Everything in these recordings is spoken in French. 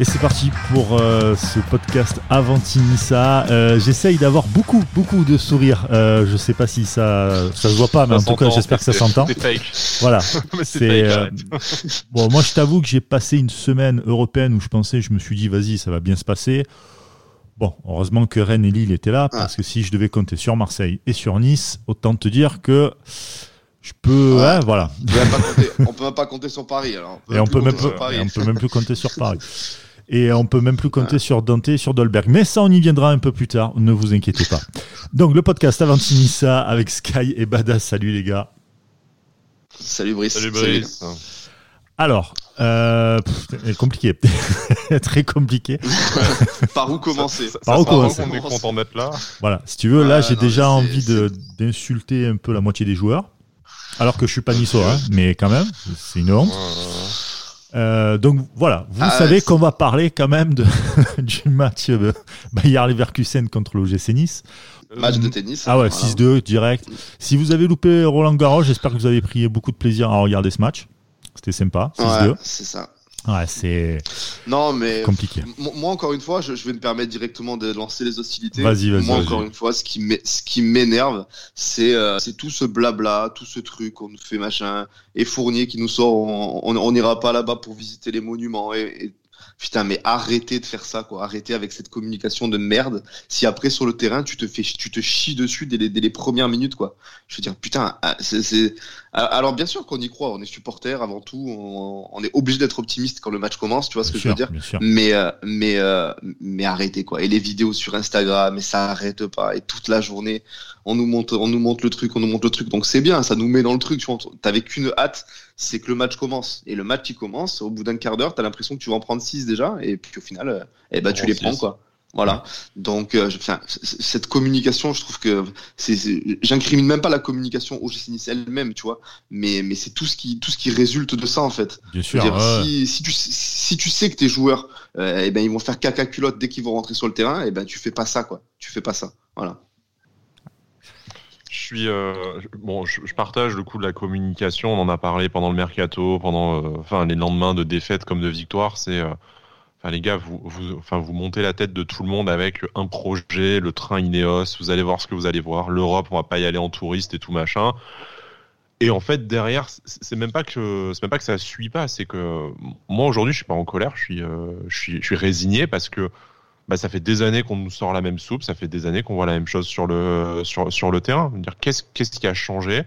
Et c'est parti pour euh, ce podcast Avantinissa. Euh, J'essaye d'avoir beaucoup, beaucoup de sourires. Euh, je sais pas si ça, ça se voit pas, mais en tout cas, j'espère que ça s'entend. C'est fake. Voilà. C'est euh. Bon, moi, je t'avoue que j'ai passé une semaine européenne où je pensais, je me suis dit, vas-y, ça va bien se passer. Bon, heureusement que Rennes et Lille étaient là, parce que si je devais compter sur Marseille et sur Nice, autant te dire que je peux, Ouais. hein, voilà. On peut même pas compter- on peut même pas compter sur Paris alors. Et on peut même sur plus, Paris. et on peut même plus compter sur Paris. Et on peut même plus compter sur Dante et sur Dolberg. Mais ça, on y viendra un peu plus tard. Ne vous inquiétez pas. Donc, le podcast Avantinissa avec Sky et Badass. Salut les gars. Salut Brice. Salut Brice. Alors, euh, pff, compliqué. Très compliqué. Par où commencer Ça, Par où commencer qu'on est content d'être là. Voilà. Si tu veux, là, j'ai déjà envie d'insulter un peu la moitié des joueurs. Alors que je suis pas niçois, hein, mais quand même, c'est une honte. Euh, donc voilà, vous Ah, savez qu'on va parler quand même de, du match euh, Bayer Leverkusen contre l'OGC Nice. Match de tennis. Ah ouais, Voilà. 6-2 direct. Si vous avez loupé Roland Garros, j'espère que vous avez pris beaucoup de plaisir à regarder ce match. C'était sympa, 6-2. Ouais, c'est ça. Ouais, c'est Non, mais compliqué. moi encore une fois, je, je vais me permettre directement de lancer les hostilités. Vas-y, vas-y, Moi encore une fois, ce qui m'é- ce qui m'énerve, c'est euh, c'est tout ce blabla, tout ce truc, on nous fait machin, et Fournier qui nous sort, on on- on n'ira pas là-bas pour visiter les monuments. Et, et- putain, mais arrêtez de faire ça, quoi. Arrêtez avec cette communication de merde. Si après sur le terrain, tu te fais, tu te chies dessus dès les, dès les premières minutes, quoi. Je veux dire, putain, ah, c'est, alors bien sûr qu'on y croit, on est supporter avant tout, on, on est obligé d'être optimiste quand le match commence, tu vois ce que je veux dire. mais euh, mais euh, mais arrêtez quoi. Et les vidéos sur Instagram mais ça arrête pas. Et toute la journée on nous montre on nous montre le truc on nous montre le truc. Donc c'est bien ça nous met dans le truc tu vois. T'avais qu'une hâte c'est que le match commence et le match il commence au bout d'un quart d'heure t'as l'impression que tu vas en prendre six déjà et puis au final euh, eh ben tu les prends quoi voilà donc euh, je- enfin, cette communication je trouve que c'est j'incrimine même pas la communication au GC Nice elle-même tu vois mais mais c'est tout ce qui tout ce qui résulte de ça en fait Bien sûr. veux dire, ouais. si, si, tu, si tu sais que tes joueurs, euh, eh ben, ils vont faire caca culotte dès qu'ils vont rentrer sur le terrain, et ben, tu fais pas ça, quoi. Tu fais pas ça. Voilà. Euh, je- partage le coup de la communication. On en a parlé pendant le mercato, pendant euh, enfin les lendemains de défaite comme de victoire. C'est euh, enfin les gars, vous, vous enfin vous montez la tête de tout le monde avec un projet, le train Ineos. Vous allez voir ce que vous allez voir. L'Europe, on va pas y aller en touriste et tout machin. Et en fait derrière, c'est même pas que c'est même pas que ça suit pas. C'est que moi aujourd'hui, je suis pas en colère. Je suis je suis je suis résigné parce que bah, ça fait des années qu'on nous sort la même soupe, ça fait des années qu'on voit la même chose sur le, sur, sur le terrain. Qu'est-ce, qu'est-ce qui a changé?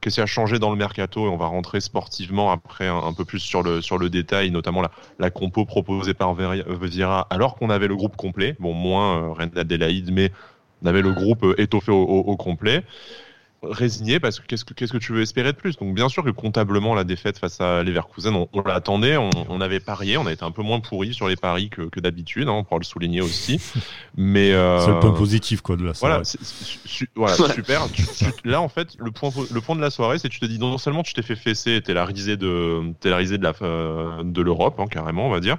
Qu'est-ce qui a changé dans le mercato? Et on va rentrer sportivement après un, peu plus sur le, sur le détail, notamment la, la compo proposée par Vieira, alors qu'on avait le groupe complet. Bon, moins euh, Reine Adélaïde, mais on avait le groupe euh, étoffé au, au- au complet. Résigné parce que qu'est-ce que qu'est-ce que tu veux espérer de plus? Donc bien sûr que comptablement la défaite face à Leverkusen, on, on l'attendait, on, on avait parié, on a été un peu moins pourri sur les paris que, que d'habitude, hein, on pourra le souligner aussi. Mais euh, C'est le point positif quoi, de la soirée. voilà, c'est- c'est- su- voilà, Ouais. super. Tu- tu- là, en fait, le point, le point de la soirée, c'est que tu te dis non seulement tu t'es fait fesser, t'es la risée de, t'es la risée de la, euh, de l'Europe, hein, carrément, on va dire.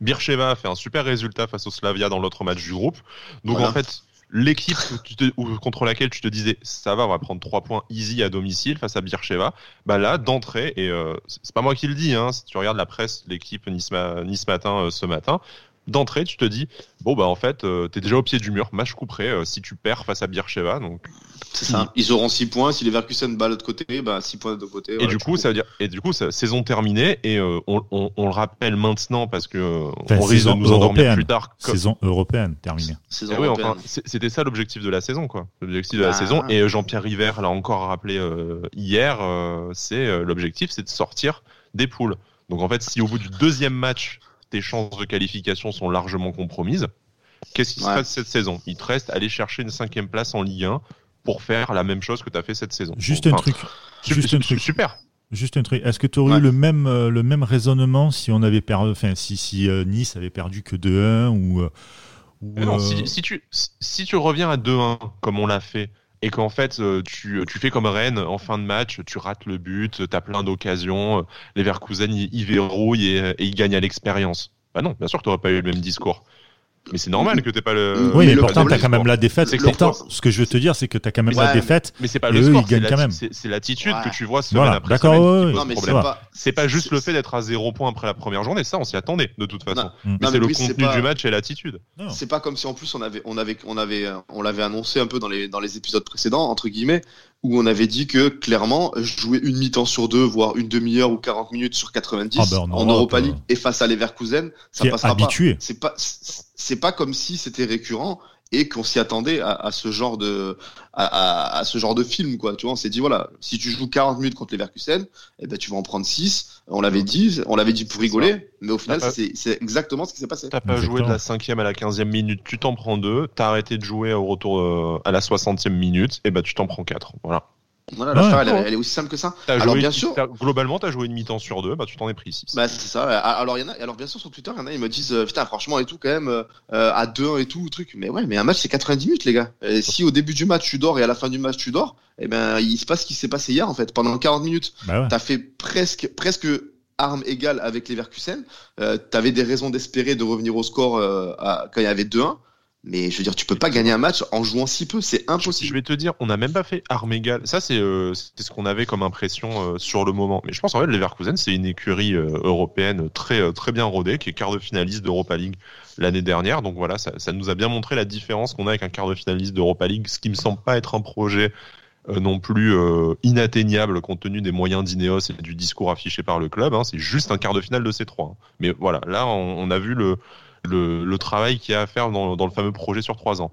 Bircheva a fait un super résultat face au Slavia dans l'autre match du groupe. Donc Voilà. en fait, l'équipe contre laquelle tu te disais ça va, on va prendre trois points easy à domicile face à Bircheva, bah là d'entrée et euh, c'est pas moi qui le dis, hein, si tu regardes la presse, l'équipe Nice, Nice matin euh, ce matin. D'entrée, tu te dis, bon, bah en fait, euh, t'es déjà au pied du mur, match couperé, euh, si tu perds face à Bircheva. Donc, C'est ça. Ils auront 6 points. Si les Verkusen bat de l'autre côté, bah, 6 points de l'autre côté. et du coup, ça veut dire, et du coup, ça, saison terminée, et euh, on, on, on le rappelle maintenant parce que Enfin, on risque de saison nous endormir européenne. plus tard. comme- Saison européenne terminée. Saison Eh oui, européenne. enfin, c'était ça l'objectif de la saison, quoi. L'objectif de la Bah. saison. Et Jean-Pierre River l'a encore rappelé euh, hier. euh, c'est euh, l'objectif, c'est de sortir des poules. Donc en fait, si au bout du deuxième match, tes chances de qualification sont largement compromises, qu'est-ce qui se passe cette saison? Il te reste aller chercher une cinquième place en Ligue 1 pour faire la même chose que tu as fait cette saison. Juste un truc. su- Juste un truc. Super. Juste un truc. Est-ce que tu aurais Ouais. eu le même, euh, le même raisonnement si on avait perdu, enfin, si, si euh, Nice avait perdu que 2-1 ou, euh, ou, non, euh, si, si tu, si, si tu reviens à 2-1, comme on l'a fait, et qu'en fait, euh, tu, tu fais comme Rennes en fin de match, tu rates le but, tu as plein d'occasions, euh, les Verkusen, ils, verrouillent et, et ils gagnent à l'expérience. Bah non, bien sûr que tu n'aurais pas eu le même discours. Mais c'est normal que t'aies pas le. Oui, mais, le pourtant, t'as quand même la défaite. Pourtant, ce que je veux te dire, c'est que t'as quand même la Ouais, mais- défaite. Mais c'est pas le score, c'est l'attitude Ouais. que tu vois semaine Voilà, après d'accord, semaine ouais, mais c'est pas. Juste le fait d'être à zéro point après la première journée, ça on s'y attendait de toute façon. Non. Mais c'est mais le contenu pas- du match et l'attitude. C'est pas comme si en plus on avait, on avait, on avait, on l'avait annoncé un peu dans les, dans les épisodes précédents, entre guillemets, où on avait dit que clairement, jouer une mi-temps sur deux, voire une demi-heure ou 40 minutes sur 90 Ah ben, en Europa euh, League et face à Leverkusen, ça passera pas. habitué. C'est pas, c'est pas comme si c'était récurrent et qu'on s'y attendait à, à ce genre de, à, à- à ce genre de film, quoi. Tu vois, on s'est dit, voilà, si tu joues 40 minutes contre Leverkusen, eh ben, tu vas en prendre 6. On l'avait dit, on l'avait dit pour rigoler, mais au final, pas- c'est c'est exactement ce qui s'est passé. T'as pas Exactement. joué de la cinquième à la quinzième minute, tu t'en prends deux. T'as arrêté de jouer au retour euh, à la soixantième minute, et bah tu t'en prends quatre. Voilà. Voilà, Ouais. l'affaire, elle, est- elle est aussi simple que ça. T'as Alors, joué- bien sûr, t'as- globalement, t'as joué une mi-temps sur deux, bah tu t'en es pris six. Bah c'est ça. Alors il y en a. Alors bien sûr sur Twitter, il y en a ils me disent euh, putain franchement et tout quand même euh, euh, à 2 et tout truc. Mais ouais, mais un match c'est 90 minutes les gars. Et si au début du match tu dors et à la fin du match tu dors, eh ben il se passe ce qui s'est passé hier en fait. Pendant 40 minutes, Bah ouais. t'as fait presque presque armes égales avec les Verkusen. Euh, T'avais des raisons d'espérer de revenir au score euh, à- quand il y avait 2-1. Mais je veux dire, tu peux pas gagner un match en jouant si peu, c'est Je impossible. vais te dire, on n'a même pas fait arme égale. Ça, c'est euh, ce qu'on avait comme impression euh, sur le moment. Mais je pense en fait, Leverkusen, c'est une écurie euh, européenne très très bien rodée, qui est quart de finaliste d'Europa League l'année dernière. Donc voilà, ça, ça nous a bien montré la différence qu'on a avec un quart de finaliste d'Europa League, ce qui me semble pas être un projet non plus inatteignable compte tenu des moyens d'Ineos et du discours affiché par le club. hein. C'est juste un quart de finale de ces trois. hein. Mais voilà, là, on, on a vu le, le, travail qu'il y a à faire dans, dans le fameux projet sur trois ans.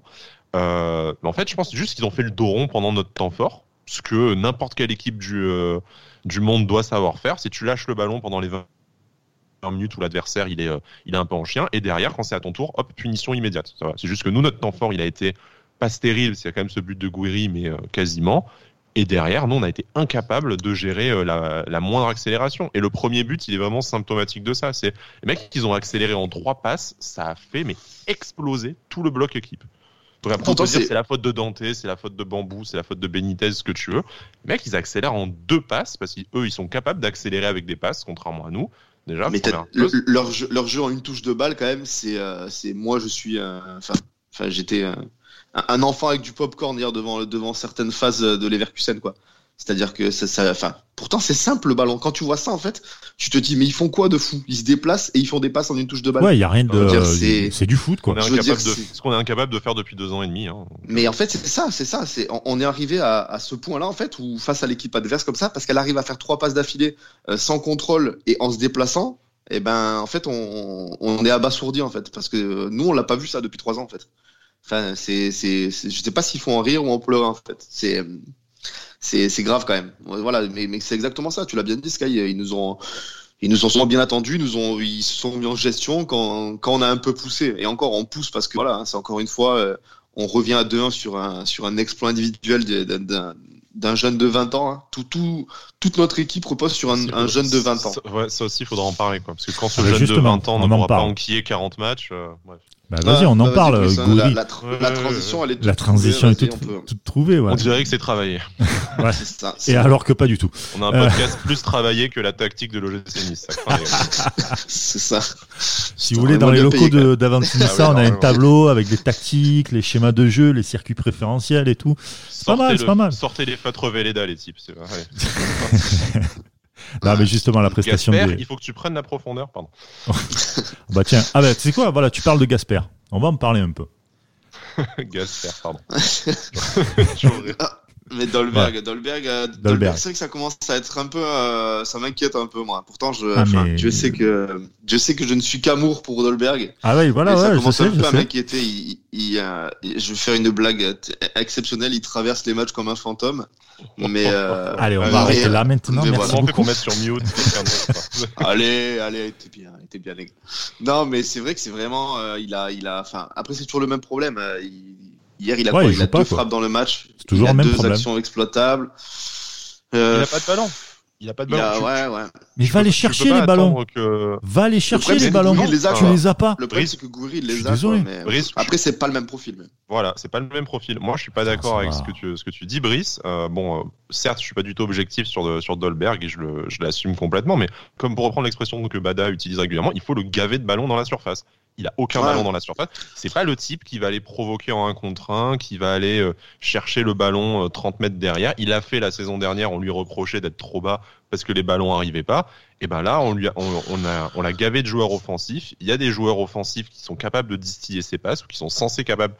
Euh, en fait, je pense juste qu'ils ont fait le dos rond pendant notre temps fort, ce que n'importe quelle équipe du, euh, du monde doit savoir faire. Si tu lâches le ballon pendant les 20 minutes où l'adversaire il est, euh, il est un peu en chien, et derrière, quand c'est à ton tour, hop, punition immédiate. C'est juste que nous, notre temps fort, il a été pas stérile, c'est quand même ce but de Gouiri, mais quasiment. Et derrière, nous, on a été incapable de gérer euh, la, la moindre accélération. Et le premier but, il est vraiment symptomatique de ça. C'est les mecs qui ont accéléré en trois passes, ça a fait mais exploser tout le bloc équipe. Donc après, on peut dire c'est- la faute de Dante, c'est la faute de Bambou, c'est la faute de Benitez, ce que tu veux. Les mecs, ils accélèrent en deux passes parce qu'eux, ils sont capables d'accélérer avec des passes, contrairement à nous. Déjà, Mais le- leur, jeu, leur jeu en une touche de balle, quand même, c'est euh, moi, je suis. euh, Enfin, enfin, j'étais euh, un, enfant avec du popcorn hier devant, devant certaines phases de Leverkusen, quoi. C'est-à-dire que ça, ça, enfin, pourtant c'est simple le ballon. Quand tu vois ça, en fait, tu te dis mais ils font quoi de fou? Ils se déplacent et ils font des passes en une touche de balle. Ouais, il y a rien dire, de. c'est- C'est du foot, quoi. je veux dire, de, ce qu'on est incapable de faire depuis deux ans et demi. Hein. Mais en fait, c'est ça, c'est ça. C'est on- on est arrivé à, à ce point-là en fait où face à l'équipe adverse comme ça, parce qu'elle arrive à faire trois passes d'affilée euh, sans contrôle et en se déplaçant, et ben en fait on, on est abasourdi en fait parce que nous on l'a pas vu ça depuis trois ans en fait. Enfin, c'est c'est c'est- je sais pas s'il faut en rire ou en pleurer en fait. C'est c'est c'est grave quand même. Voilà, mais mais c'est exactement ça. Tu l'as bien dit, Sky. Ils nous ont ils nous ont sûrement bien attendus, ils nous ont, ils se sont mis en gestion quand, quand on a un peu poussé. Et encore, on pousse parce que voilà, hein, c'est encore une fois, euh, on revient à 2-1 sur un, sur un exploit individuel d'un- d'un d'un jeune de 20 ans. hein. Tout, tout, toute notre équipe repose sur un, un jeune de 20 ans. Ça, ouais, ça aussi, il faudra en parler. Quoi. Parce que quand ce Ah jeune de justement, 20 ans on ne en pourra pas enquiller 40 matchs, euh, bref. Bah, vas-y, on en Bah, parle, Chris, hein. La, la, tra- la ouais, transition, elle est La toute transition est trouvée, toute, vas-y, on peut- toute trouvée, ouais. On dirait que c'est travaillé. Ouais. C'est ça. Et c'est- alors que pas du tout. On a un Euh. podcast plus travaillé que la tactique de l'OGC Nice. C'est ça. Si vous voulez, est dans les locaux d'Avantinissa, Ah ouais, on a un tableau avec les tactiques, les schémas de jeu, les circuits préférentiels et tout. pas mal, c'est pas mal. Sortez les feutres Véleda, les types. c'est vrai. Non, mais justement, la prestation Gasper, des... il faut que tu prennes la profondeur. Pardon. Bah tiens, ah bah tu sais quoi, voilà, tu parles de Gasper. On va en parler un peu. Gasper, pardon. Mais Dolberg, Dolberg, euh, Dolberg. Dolberg, c'est vrai que ça commence à être un peu, euh, ça m'inquiète un peu moi. Pourtant, je, Ah, mais- Dieu sait que, Dieu sait que je ne suis qu'amour pour Dolberg. Ah ouais, voilà, mais ça ouais, je commence sais, un je peu à sais. m'inquiéter. Il, il, euh, je vais faire une blague exceptionnelle. Il traverse les matchs comme un fantôme. Mais euh, Allez, on Ouais, va arrêter là maintenant. mais Merci fait beaucoup. mettre sur mute allez, allez, était bien, était bien les gars. Non, mais c'est vrai que c'est vraiment, euh, il a, il a, enfin, après c'est toujours le même problème. euh, il- hier, il a Ouais, quoi il Il, joue a pas, deux quoi. frappes dans le match. C'est toujours il a le même deux problème. actions exploitables. Il Euh, a pas de ballon. Il a pas de il ballon. a- Tu- ouais, ouais. Mais va les chercher les ballons. Que... Va les chercher les ballons. Gouiri les a, Tu les as pas. Le problème, Brice, c'est que il suis les a. désolé. quoi, mais Brice, Après, c'est pas le même profil. mais- Voilà, c'est pas le même profil. Moi, je suis pas d'accord avec va. ce que tu ce que tu dis, Brice. Euh, bon, euh, certes, je suis pas du tout objectif sur de- sur Dolberg et je le je l'assume complètement. Mais comme pour reprendre l'expression que Bada utilise régulièrement, il faut le gaver de ballons dans la surface. Il a aucun ballon dans la surface. C'est pas le type qui va aller provoquer en un contre un, qui va aller euh, chercher le ballon 30 euh, mètres derrière. Il a fait la saison dernière, on lui reprochait d'être trop bas parce que les ballons arrivaient pas. Et ben là, on lui a, on, a, on l'a gavé de joueurs offensifs. Il y a des joueurs offensifs qui sont capables de distiller ses passes ou qui sont censés capables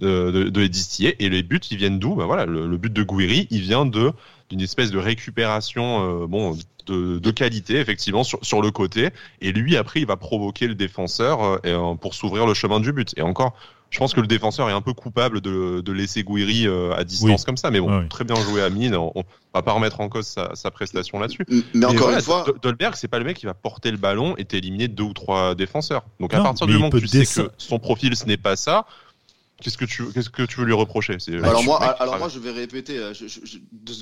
de, de, les distiller. Et les buts, ils viennent d'où? Ben voilà, le, but de Gouiri, il vient de d'une espèce de récupération, euh, bon, de, de, qualité effectivement sur, sur le côté. Et lui, après, il va provoquer le défenseur euh, euh, pour s'ouvrir le chemin du but. Et encore, je pense que le défenseur est un peu coupable de, de laisser Gouiri à distance comme ça. Mais bon, très bien joué à Mine. On, va pas remettre en cause sa, sa prestation là-dessus. Mais, encore une fois, Dolberg, c'est pas le mec qui va porter le ballon et t'éliminer deux ou trois défenseurs. Donc à partir du moment que tu sais que son profil ce n'est pas ça, Qu'est-ce que tu qu'est-ce que tu veux lui reprocher? Alors moi, alors moi, je vais répéter. Euh,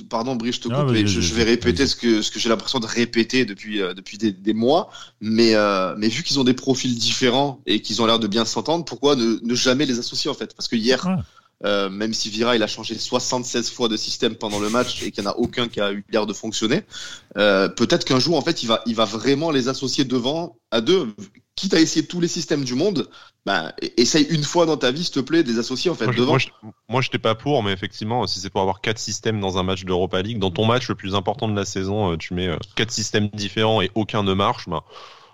pardon, Brie, je te coupe, mais je, vais répéter ce que ce que j'ai l'impression de répéter depuis euh, depuis des, mois. Mais euh, mais vu qu'ils ont des profils différents et qu'ils ont l'air de bien s'entendre, pourquoi ne, ne, jamais les associer en fait? Parce que hier, même si Vira il a changé 76 fois de système pendant le match et qu'il n'y en a aucun qui a eu l'air de fonctionner, peut-être qu'un jour en fait il va il va vraiment les associer devant à deux quitte à essayer tous les systèmes du monde, bah, essaye une fois dans ta vie, s'il te plaît, des associés en fait moi, devant. Moi, je, n'étais pas pour, mais effectivement, si c'est pour avoir quatre systèmes dans un match d'Europa League, dans ton match le plus important de la saison, euh, tu mets euh, quatre systèmes différents et aucun ne marche, bah,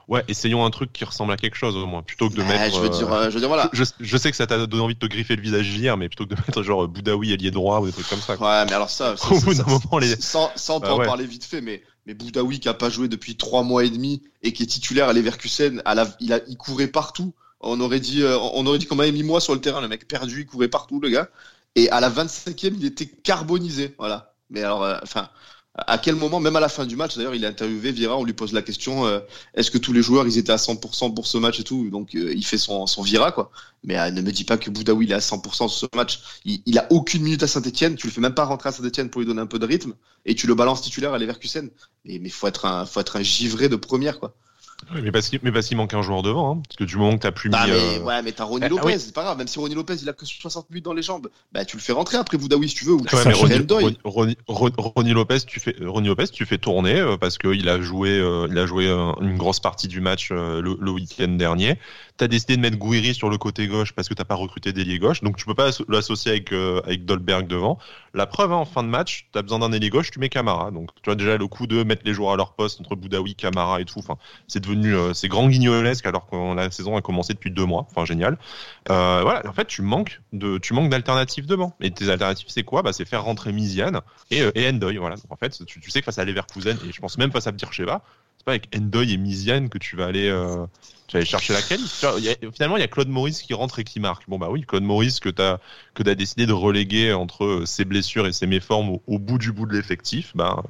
Ouais, essayons un truc qui ressemble à quelque chose au moins, plutôt que de mettre. Je veux dire, euh, je veux dire voilà. Je, sais que ça t'a donné envie de te griffer le visage hier, mais plutôt que de mettre genre Boudaoui ailier droit ou des trucs comme ça. Ouais, mais alors ça, au bout d'un moment, les... sans, sans bah, en parler vite fait, mais mais Boudaoui qui a pas joué depuis trois mois et demi et qui est titulaire à Leverkusen, il a, il courait partout. On aurait dit, euh, on aurait dit qu'on m'avait mis moi sur le terrain, le mec perdu, il courait partout, le gars. Et à la 25e, il était carbonisé, voilà. Mais alors, euh, enfin à quel moment, même à la fin du match, d'ailleurs, il a interviewé Vira, on lui pose la question euh, est-ce que tous les joueurs ils étaient à 100% pour ce match et tout? Donc euh, il fait son, son Vira, quoi. Mais euh, ne me dis pas que Boudaoui il est à 100% sur ce match. Il, il, a aucune minute à Saint-Etienne, tu le fais même pas rentrer à Saint-Etienne pour lui donner un peu de rythme, et tu le balances titulaire à Leverkusen. Mais il faut, être un, faut être un givré de première, quoi mais parce qu'il mais parce qu'il manque un joueur devant, hein, parce que du moment que t'as plus bah, mis. Mais, euh... Ouais, mais t'as Ronny ah, Lopez, c'est pas grave. Même si Ronny Lopez il a que 60 minutes dans les jambes, bah tu le fais rentrer après Boudaoui si tu veux. Ou tu ouais, Ronny, Ronny, Ronny, Lopez, tu fais Ronny Lopez, tu fais tourner euh, parce qu'il a joué, euh, il a joué euh, une grosse partie du match le, le week-end dernier. T'as décidé de mettre Gouiri sur le côté gauche parce que t'as pas recruté d'ailier gauche, donc tu peux pas l'associer avec avec Dolberg devant. La preuve, hein, en fin de match, t'as besoin d'un ailier gauche, tu mets Camara. Donc tu vois déjà le coup de mettre les joueurs à leur poste entre Boudaoui, Camara et tout. C'est devenu c'est grand guignolesque alors que la saison a commencé depuis deux mois. Enfin, génial. Euh, voilà, en fait, tu manques de, tu manques d'alternatives devant. Et tes alternatives, c'est quoi? Bah, c'est faire rentrer Miziane et, euh, et Endoy. Voilà. En fait, tu, sais que face à Leverkusen et je pense même face à Bircheva, pas avec Endoy et Miziane que tu vas aller, euh, tu chercher la qualité. Finalement, il y a Claude Maurice qui rentre et qui marque. Bon bah oui, Claude Maurice que t'as que t'as décidé de reléguer entre ses blessures et ses méformes au, bout du bout de l'effectif. Bah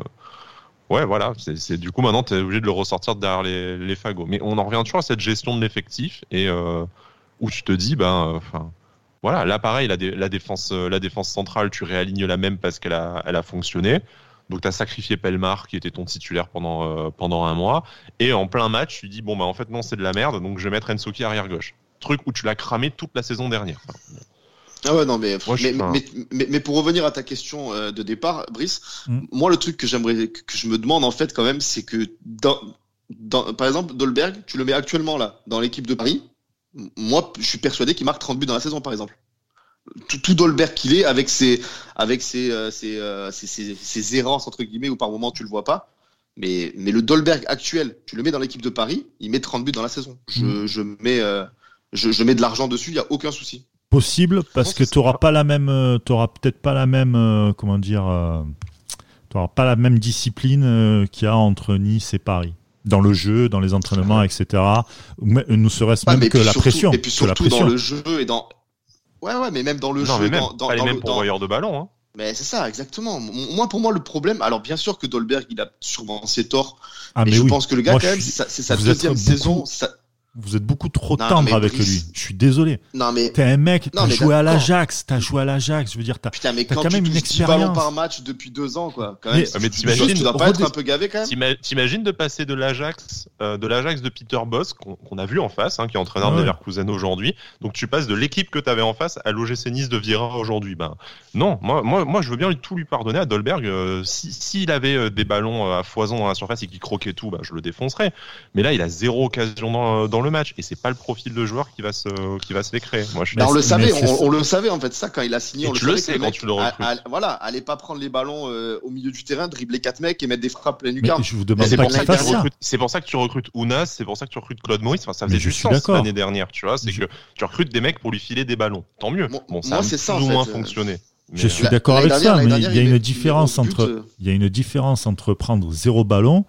Ouais, voilà. C'est du coup maintenant tu es obligé de le ressortir derrière les, fagots. Mais on en revient toujours à cette gestion de l'effectif et euh, où tu te dis, ben, euh, enfin, voilà, là pareil, la, la, défense, euh, la défense centrale, tu réalignes la même parce qu'elle a, elle a fonctionné. Donc tu as sacrifié Pelmar qui était ton titulaire pendant pendant un mois et en plein match, tu dis bon bah en fait non c'est de la merde donc je vais mettre Ensoki arrière gauche. Truc où tu l'as cramé toute la saison dernière. Ah ouais, non, mais, mais, mais, mais, pour revenir à ta question euh, de départ, Brice, mm. moi, le truc que j'aimerais, que je me demande, en fait, quand même, c'est que dans, dans, par exemple, Dolberg, tu le mets actuellement là, dans l'équipe de Paris. Moi, je suis persuadé qu'il marque 30 buts dans la saison, par exemple. Tout, tout Dolberg qu'il est, avec ses, avec ses, euh, ses, euh, ses, ses, ses, errances, entre guillemets, où par moment tu le vois pas. Mais, mais le Dolberg actuel, tu le mets dans l'équipe de Paris, il met 30 buts dans la saison. Je, mm. je mets, je, je mets de l'argent dessus, il n'y a aucun souci possible parce que tu n'auras pas la même, euh, tu peut-être pas la même, euh, comment dire, euh, tu n'auras pas la même discipline qu'il y a entre Nice et Paris dans le jeu, dans les entraînements, etc. Nous serait-ce même que la pression. Et puis surtout dans le jeu et dans. Ouais, ouais, mais même dans le jeu. Mais même, dans, pas les mêmes pourvoyeurs de ballon. Hein. Mais c'est ça, exactement. Moi, pour moi, le problème. Alors, bien sûr que Dolberg, il a sûrement ses torts. Ah, mais je pense que le gars, quand même, c'est sa, deuxième saison. Vous êtes beaucoup trop tendre avec lui. Je suis désolé. Non mais t'es un mec, t'as joué à l'Ajax, t'as joué à l'Ajax. Je veux dire, t'as quand, même une expérience. par match depuis deux ans, quoi. Quand même, mais, t'imagines, tu dois pas être un peu gavé quand même. T'imagines de passer de l'Ajax, euh, de l'Ajax de Peter Boss qu'on a vu en face, hein, qui est entraîneur de Leverkusen aujourd'hui. Donc tu passes de l'équipe que t'avais en face à l'OGC Nice de Vieira aujourd'hui. Ben non, moi, moi, moi, je veux bien tout lui pardonner à Dolberg. Euh, si s'il avait euh, des ballons à foison dans la surface et qu'il croquait tout, ben, je le défoncerais. Mais là, il a zéro occasion dans, dans le match. Et c'est pas le profil de joueur qui va se, qui va se les créer. Moi, je bah, on le savait, on, le savait en fait ça quand il a signé. on tu le, sais quand tu le recrutes. voilà, allez pas prendre les ballons euh, au milieu du terrain, dribbler quatre mecs et mettre des frappes plein lucarne. Je vous demande pas C'est pour ça que tu recrutes Ounas, c'est pour ça que tu recrutes Claude Maurice. Enfin, ça faisait du sens l'année dernière, tu vois. C'est que tu recrutes des mecs pour lui filer des ballons. Tant mieux. Bon, ça a plus ou moins fonctionné. Je suis d'accord avec ça, mais il y a une différence entre, il y a une différence entre prendre zéro ballon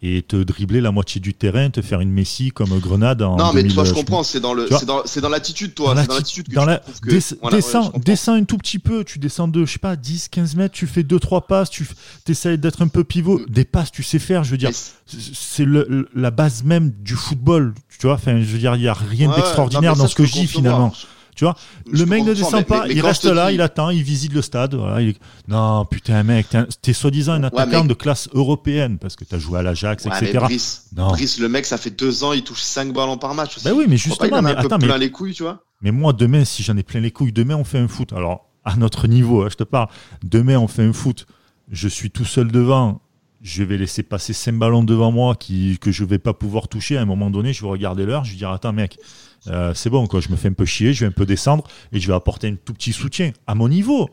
et te dribbler la moitié du terrain, te faire une Messi comme Grenade en Non, mais toi, je comprends, c'est dans le, c'est dans, l'attitude, toi. Dans l'attitude dans la... descends, descends un tout petit peu, tu descends de, je sais pas, 10, 15 mètres, tu fais 2-3 passes, tu essayes d'être un peu pivot. Mm. Des passes, tu sais faire, je veux dire, c'est la base même du football, tu vois. Enfin, je veux dire, il n'y a rien d'extraordinaire dans ce que je dis finalement. Tu vois, le mec ne descend pas, il reste là, il attend, il visite le stade. Voilà, Non, putain, mec, t'es soi-disant un attaquant de classe européenne parce que t'as joué à l'Ajax, etc. Brice, non. Brice, le mec, ça fait deux ans, il touche 5 ballons par match. Ben oui, mais justement, mais attends, mais, les couilles, tu vois. Mais moi, demain, si j'en ai plein les couilles, demain, on fait un foot. Alors, à notre niveau, hein, je te parle. Demain, on fait un foot. Je suis tout seul devant je vais laisser passer 5 ballons devant moi qui, que je vais pas pouvoir toucher. À un moment donné, je vais regarder l'heure, je vais dire Attends, mec, euh, c'est bon, quoi, je me fais un peu chier, je vais un peu descendre et je vais apporter un tout petit soutien à mon niveau.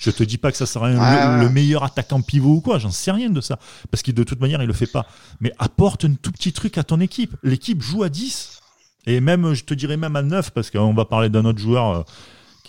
Je te dis pas que ça sera le, meilleur attaquant pivot ou quoi, j'en sais rien de ça. Parce que de toute manière, il le fait pas. Mais apporte un tout petit truc à ton équipe. L'équipe joue à 10. Et même, je te dirais même à 9, parce qu'on va parler d'un autre joueur.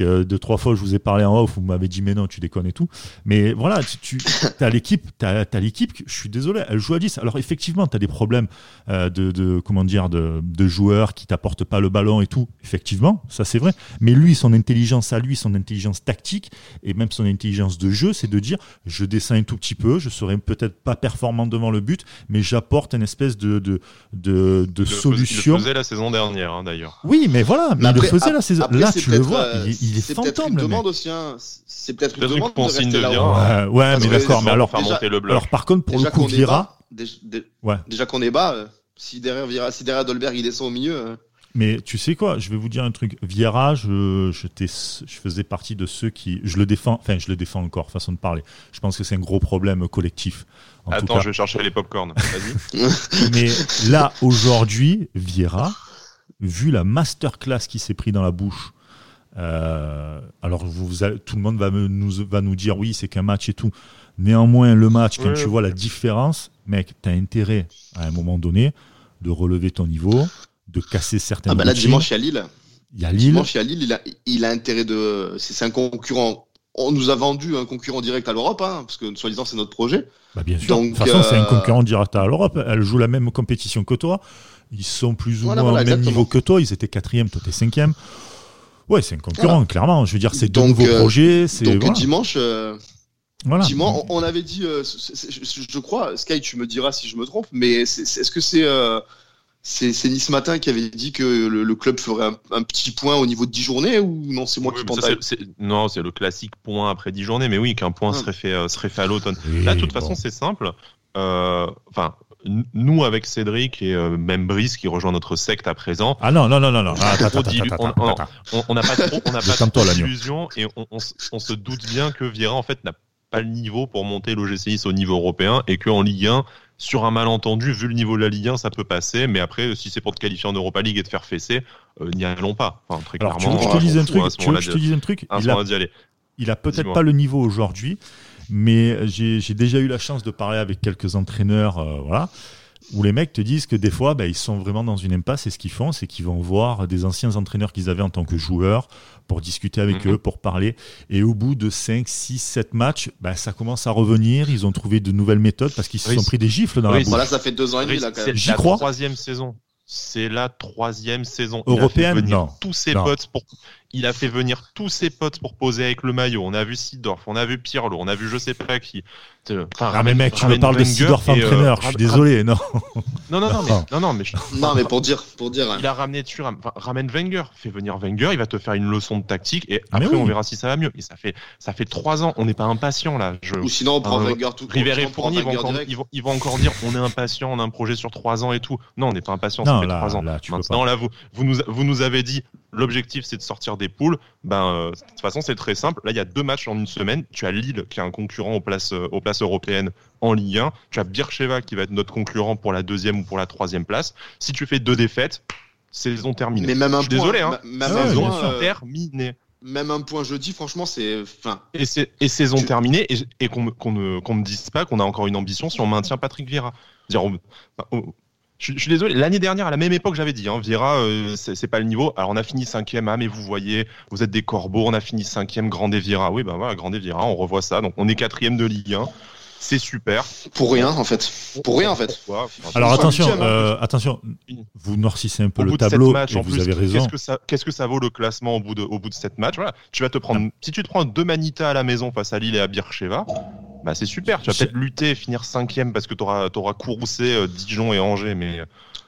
Euh, deux, trois fois, je vous ai parlé en off, vous m'avez dit, mais non, tu déconnes et tout. Mais voilà, tu, as l'équipe, tu as, l'équipe, je suis désolé, elle joue à 10. Alors, effectivement, tu as des problèmes euh, de, de, comment dire, de, de joueurs qui t'apportent pas le ballon et tout. Effectivement, ça c'est vrai. Mais lui, son intelligence à lui, son intelligence tactique et même son intelligence de jeu, c'est de dire, je descends un tout petit peu, je serai peut-être pas performant devant le but, mais j'apporte une espèce de, de, de, de solution. Il le faisait la saison dernière, hein, d'ailleurs. Oui, mais voilà, mais, il le faisait la saison. Là, tu le vois, euh, il c'est peut-être une demande aussi. Hein. C'est peut-être une demande de rester là Ouais, ouais mais d'accord. Mais alors, le alors, par contre, pour le coup, Vira. Déjà, qu'on est bas, euh, si derrière Vira, si derrière Dolberg il descend au milieu. Euh. Mais tu sais quoi, je vais vous dire un truc. Vieira, je, je, je, faisais partie de ceux qui. Je le défends, enfin, je le défends encore, façon de parler. Je pense que c'est un gros problème collectif. En Attends, tout cas. je vais chercher les popcorn. Vas-y. Mais là, aujourd'hui, Vieira, vu la masterclass qui s'est pris dans la bouche euh, alors, vous, tout le monde va, nous, va nous dire oui, c'est qu'un match et tout. Néanmoins, le match, quand tu vois la différence, mec, tu as intérêt à un moment donné de relever ton niveau, de casser certaines. Ah, bah là, dimanche, il y a Lille. Il y a Lille. Dimanche, il y a Lille, il a, il a intérêt de. C'est un concurrent. On nous a vendu un concurrent direct à l'Europe, hein, parce que soi-disant, c'est notre projet. Bah bien sûr. de toute façon, c'est un euh, concurrent direct à l'Europe. Elle joue la même compétition que toi. Ils sont plus ou moins au même niveau que toi. Ils étaient quatrième, toi, t'es cinquième. Ouais, c'est un concurrent, clairement. Je veux dire, c'est deux nouveaux euh, projets. Donc dimanche, euh, voilà. dimanche, on avait dit, euh, je, crois, Sky, tu me diras si je me trompe, mais est-ce que c'est c'est Nice Matin qui avait dit que le, club ferait un, petit point au niveau de 10 journées ou non c'est moi qui pense Non, c'est le classique point après 10 journées, mais oui, qu'un point ah. serait fait serait fait à l'automne. Là, de toute façon, c'est simple. Enfin, nous avec Cédric et euh, même Brice qui rejoint notre secte à présent. Ah non non non non non. on n'a pas trop on n'a pas d'illusions et on, se doute bien que Vieira en fait n'a pas le niveau pour monter l'OGC au niveau européen et qu'en Ligue 1 sur un malentendu, vu le niveau de la Ligue 1, ça peut passer, mais après, si c'est pour te qualifier en Europa League et te faire fesser, euh, n'y allons pas. Enfin, très clairement. Tu veux que je te dise un truc, tu veux je te dise un truc? Il a, il a peut-être pas le niveau aujourd'hui, mais j'ai déjà eu la chance de parler avec quelques entraîneurs, euh, voilà, où les mecs te disent que des fois, bah, ils sont vraiment dans une impasse et ce qu'ils font, c'est qu'ils vont voir des anciens entraîneurs qu'ils avaient en tant que joueurs pour discuter avec mhm. eux, pour parler. Et au bout de 5, 6, 7 matchs, bah, ça commence à revenir. Ils ont trouvé de nouvelles méthodes parce qu'ils se sont pris des gifles dans la bouche. Voilà, ça fait deux ans et demi. Là, J'y crois. troisième saison. C'est la troisième saison. Européenne, non. Tous ses potes pour il a fait venir tous ses potes pour poser avec le maillot. On a vu Sidorf, on a vu Pirlo, on a vu je sais pas qui. Enfin, ah mais mec, tu me parles de Sidorf entraîneur, je suis désolé, non. Non, non, non, mais, non, non, mais, non, mais pour dire, pour dire. Il a ramené tu ramène Wenger, fait venir Wenger, il va te faire une leçon de tactique et après on verra si ça va mieux. Et ça fait, ça fait trois ans, on n'est pas impatient là. Je, Ou sinon on prend Wenger tout River et Fournier, ils vont, encore dire on est impatient, on a un projet sur trois ans et tout. Non, on n'est pas impatient, ça fait trois ans. Maintenant là, vous, vous nous, vous nous avez dit l'objectif c'est de sortir des poules. Ben, euh, de toute façon, c'est très simple. Là, il y a deux matchs en une semaine. Tu as Lille qui est un concurrent aux places, euh, aux places européennes en Ligue 1. Tu as Bircheva qui va être notre concurrent pour la deuxième ou pour la troisième place. Si tu fais deux défaites, saison terminée. Mais même un Je suis point, désolé, hein. Même, sûr. euh, terminée. même un point jeudi, franchement, c'est. Enfin, Et, saison Tu- terminée, et, et qu'on ne, me dise pas qu'on a encore une ambition si on maintient Patrick Vieira. Dire, on- enfin, on- je, je suis désolé, l'année dernière, à la même époque, j'avais dit, hein, Vieira, euh, c'est pas le niveau. Alors, on a fini cinquième, ah, mais vous voyez, vous êtes des corbeaux, on a fini cinquième, Grandet Vieira. Oui, ben voilà, Grandet Vieira, on revoit ça. Donc, on est quatrième de Ligue 1. C'est super. pour rien, en fait. Pour rien, en fait. Alors attention, hein. euh, attention, vous noircissez un peu au le tableau matchs, et en vous plus, avez raison. Qu'est-ce que ça, qu'est-ce que ça vaut le classement au bout de, au bout de matchs? Voilà, tu vas te prendre. Si tu te prends deux Manita à la maison face à Lille et à Bircheva, bah c'est super. Tu vas peut-être lutter et finir cinquième parce que tu auras, auras courroucé euh, Dijon et Angers, mais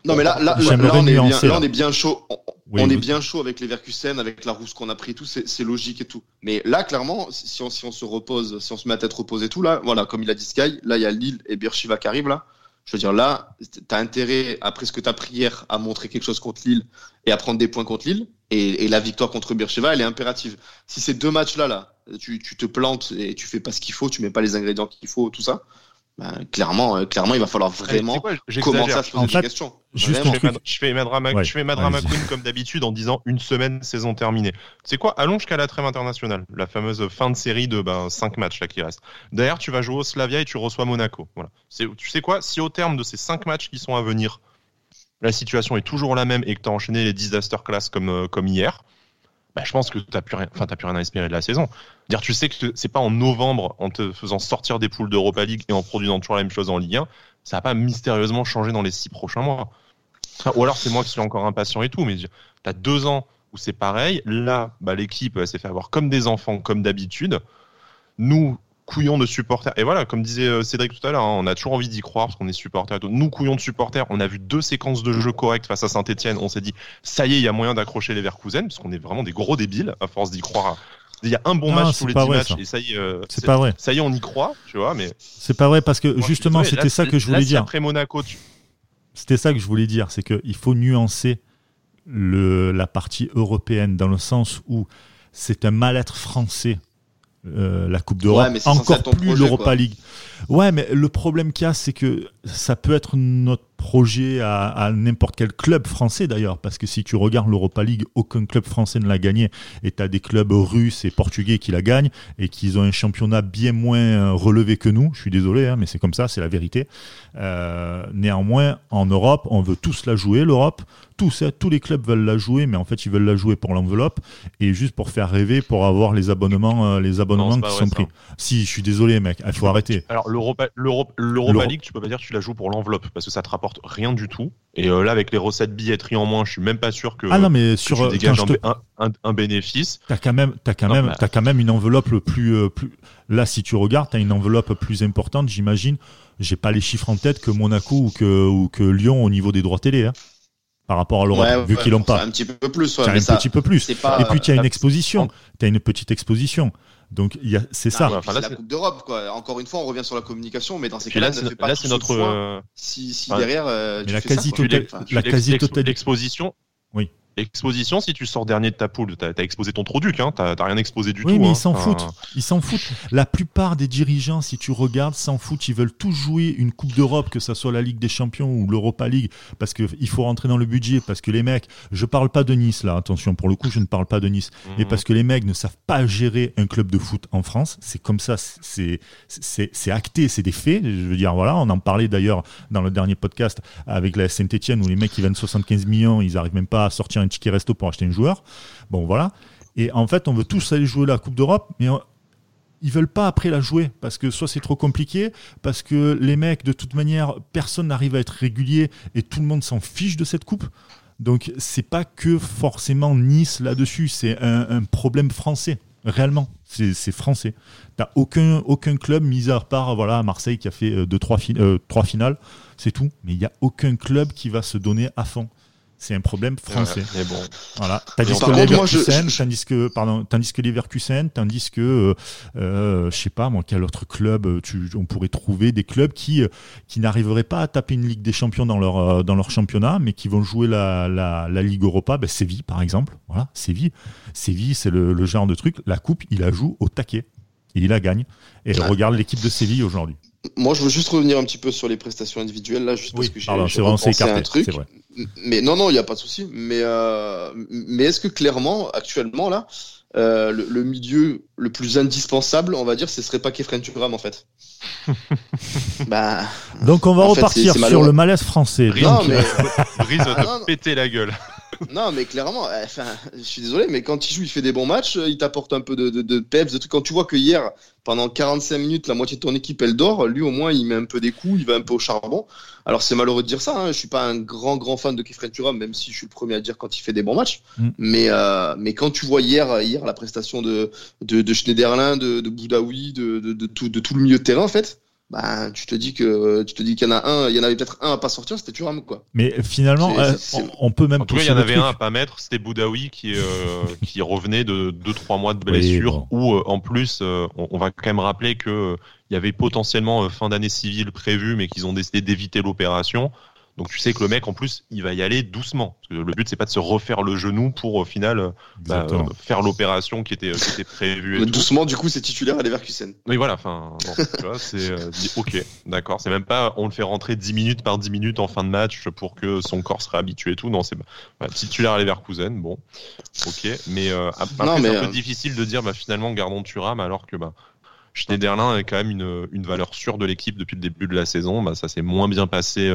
Non, mais là, là, là, on, est bien, nuancer, là, là. on est bien chaud. On, Oui, on est bien chaud avec les Verkusen, avec la rousse qu'on a pris et tout, c'est c'est logique et tout. Mais là, clairement, si on, si on se repose, si on se met à tête reposée et tout, là, voilà, comme il a dit Sky, là, il y a Lille et Birchiva qui arrivent, là. Je veux dire, là, t'as intérêt, après ce que t'as pris hier, à montrer quelque chose contre Lille et à prendre des points contre Lille. Et, et la victoire contre Birchiva, elle est impérative. Si ces deux matchs-là, là, tu, tu te plantes et tu fais pas ce qu'il faut, tu mets pas les ingrédients qu'il faut, tout ça, ben, clairement, euh, clairement, il va falloir vraiment quoi, commencer à se poser En des fait, questions. juste Je fais, truc- ma, je fais ma drama, Ouais, je fais ma drama allez-y. queen comme d'habitude en disant une semaine, saison terminée. C'est quoi Allons jusqu'à la trêve internationale, la fameuse fin de série de ben, 5 matchs là qui restent. D'ailleurs, tu vas jouer au Slavia et tu reçois Monaco. Voilà. Tu sais quoi Si au terme de ces 5 matchs qui sont à venir, la situation est toujours la même et que tu as enchaîné les disaster class comme, euh, comme hier, bah, je pense que tu n'as plus, rien- plus rien à espérer de la saison. Dire, tu sais que c'est pas en novembre, en te faisant sortir des poules d'Europa League et en produisant toujours la même chose en Ligue 1, ça va pas mystérieusement changer dans les six prochains mois. Ou alors c'est moi qui suis encore impatient et tout, mais tu as deux ans où c'est pareil. Là, bah, l'équipe s'est fait avoir comme des enfants, comme d'habitude. Nous, couillons de supporters. Et voilà, comme disait euh, Cédric tout à l'heure, hein, on a toujours envie d'y croire parce qu'on est supporters. et tout. Nous, couillons de supporters, on a vu deux séquences de jeu correctes face à Saint-Etienne. On s'est dit, ça y est, il y a moyen d'accrocher les Verkusen, parce qu'on est vraiment des gros débiles à force d'y croire. Il y a un bon Non, match tous les pas 10 vrai, matchs ça. et ça y est, euh, C'est pas vrai. ça y est, on y croit, tu vois, mais C'est pas vrai parce que Moi, justement, c'était ça que je voulais dire. Après Monaco, tu... C'était ça que je voulais dire, c'est qu'il faut nuancer le, la partie européenne dans le sens où c'est un mal-être français. Euh, la Coupe d'Europe, Ouais, encore plus l'Europa. League. Ouais, mais le problème qu'il y a, c'est que ça peut être notre projet à, à n'importe quel club français d'ailleurs, parce que si tu regardes l'Europa League, aucun club français ne l'a gagné, et tu as des clubs russes et portugais qui la gagnent, et qui ont un championnat bien moins euh, relevé que nous, je suis désolé, hein, mais c'est comme ça, c'est la vérité. Euh, néanmoins, en Europe, on veut tous la jouer, l'Europe, tous, hein, tous les clubs veulent la jouer, mais en fait, ils veulent la jouer pour l'enveloppe, et juste pour faire rêver, pour avoir les abonnements, euh, les abonnements qui sont ça. pris. Si, je suis désolé, mec, il faut arrêter. Alors l'Europa l'Europa- l'Europa L'Euro- League, tu peux pas dire que tu la joues pour l'enveloppe parce que ça te rapporte rien du tout. Et euh, là, avec les recettes billetterie en moins, je suis même pas sûr que, Ah non, mais que sur, tu euh, dégages un, je te- un- un- un bénéfice. T'as quand même, t'as quand Non, même, bah- t'as quand même une enveloppe le plus, euh, plus. Là, si tu regardes, t'as une enveloppe plus importante, j'imagine. J'ai pas les chiffres en tête que Monaco ou que ou que Lyon au niveau des droits télé, hein, par rapport à l'Europe, Ouais, vu ouais, qu'ils l'ont pas. Un petit peu plus, ouais, T'as mais un ça, petit peu plus. pas. Et puis tu as une exposition. Tu as une petite exposition. Donc il y a, c'est ça. Ah, enfin, c'est la Coupe d'Europe, quoi. Encore une fois, on revient sur la communication, mais dans ces cas-là, là, là, c'est ce notre. euh, si, si Ouais. derrière. euh, Mais tu la fais ça, quasi quoi. totale- Enfin, la l'ex- quasi-totalité- L'exposition. Oui. Exposition, si tu sors dernier de ta poule, t'as as exposé ton trop duc, hein, t'as rien exposé du Oui, tout. mais hein. ils s'en Enfin, foutent. Ils s'en foutent. La plupart des dirigeants, si tu regardes, s'en foutent. Ils veulent tous jouer une Coupe d'Europe, que ça soit la Ligue des Champions ou l'Europa League, parce qu'il faut rentrer dans le budget, parce que les mecs, je parle pas de Nice là, attention, pour le coup, je ne parle pas de Nice, mais mhm. parce que les mecs ne savent pas gérer un club de foot en France. C'est comme ça, c'est acté, c'est des faits. Je veux dire, voilà, on en parlait d'ailleurs dans le dernier podcast avec la Saint-Etienne où les mecs qui vendent 75 millions, ils arrivent même pas à sortir un ticket resto pour acheter un joueur. Bon, voilà. Et en fait, on veut tous aller jouer la Coupe d'Europe, mais on- ils veulent pas après la jouer parce que soit c'est trop compliqué, parce que les mecs, de toute manière, personne n'arrive à être régulier et tout le monde s'en fiche de cette coupe. Donc c'est pas que forcément Nice là-dessus, c'est un, problème français. Réellement, c'est français. T'as aucun aucun club, mis à part voilà Marseille qui a fait euh, deux trois, fi- euh, trois finales, c'est tout. Mais il y a aucun club qui va se donner à fond. C'est un problème français. Ouais, mais bon. Voilà. Tandis que Leverkusen, je- tandis que pardon, tandis que Leverkusen, tandis que euh, euh, je sais pas moi quel autre club euh, tu, on pourrait trouver des clubs qui qui n'arriveraient pas à taper une Ligue des Champions dans leur dans leur championnat, mais qui vont jouer la la, la Ligue Europa. Ben, Séville par exemple. Voilà, Séville. Séville, c'est le, le genre de truc. La coupe, il la joue au taquet. Et il la gagne. Et Ouais. regarde l'équipe de Séville aujourd'hui. Moi, je veux juste revenir un petit peu sur les prestations individuelles, là, juste parce Oui, que j'ai à un truc. C'est vrai. Mais non, non, il n'y a pas de souci. Mais, euh, mais est-ce que clairement, actuellement, là, euh, le, milieu le plus indispensable, on va dire, ce serait pas Kefren Turam, en fait bah, Donc on va repartir sur le malaise français. Non, mais... Brice va te péter la gueule non, mais clairement, euh, enfin, je suis désolé, mais quand il joue, il fait des bons matchs, euh, il t'apporte un peu de, de, de peps, de trucs. Quand tu vois que hier, pendant 45 minutes, la moitié de ton équipe, elle dort, lui, au moins, il met un peu des coups, il va un peu au charbon. Alors, c'est malheureux de dire ça, hein, je suis pas un grand, grand fan de Kefren Turam, même si je suis le premier à dire quand il fait des bons matchs. Mm. Mais, euh, mais quand tu vois hier, hier la prestation de, de, de Schneiderlin, de, de Boudaoui, de, de, de, tout, de tout le milieu de terrain, en fait, bah, tu te dis que tu te dis qu'il y en a un, il y en avait peut-être un à pas sortir, c'était Thuram quoi. Mais finalement, euh, on, peut même. En tout cas, il y en avait un à pas mettre, c'était Boudaoui qui euh, qui revenait de 2-3 mois de blessure. Ou euh, en plus, on, va quand même rappeler que il y avait potentiellement fin d'année civile prévue, mais qu'ils ont décidé d'éviter l'opération. Donc tu sais que le mec en plus il va y aller doucement. le but c'est pas de se refaire le genou pour au final euh, bah, faire l'opération qui était, qui était prévue. doucement du coup c'est titulaire à Leverkusen. Oui voilà, enfin c'est euh, ok, d'accord, c'est même pas on le fait rentrer 10 minutes par 10 minutes en fin de match pour que son corps se réhabitue et tout. Non c'est titulaire à Leverkusen, bon, ok, mais euh, après c'est un peu difficile de dire bah, finalement gardons Thuram alors que bah Schneiderlin est quand même une, une valeur sûre de l'équipe depuis le début de la saison. Bah, ça s'est moins bien passé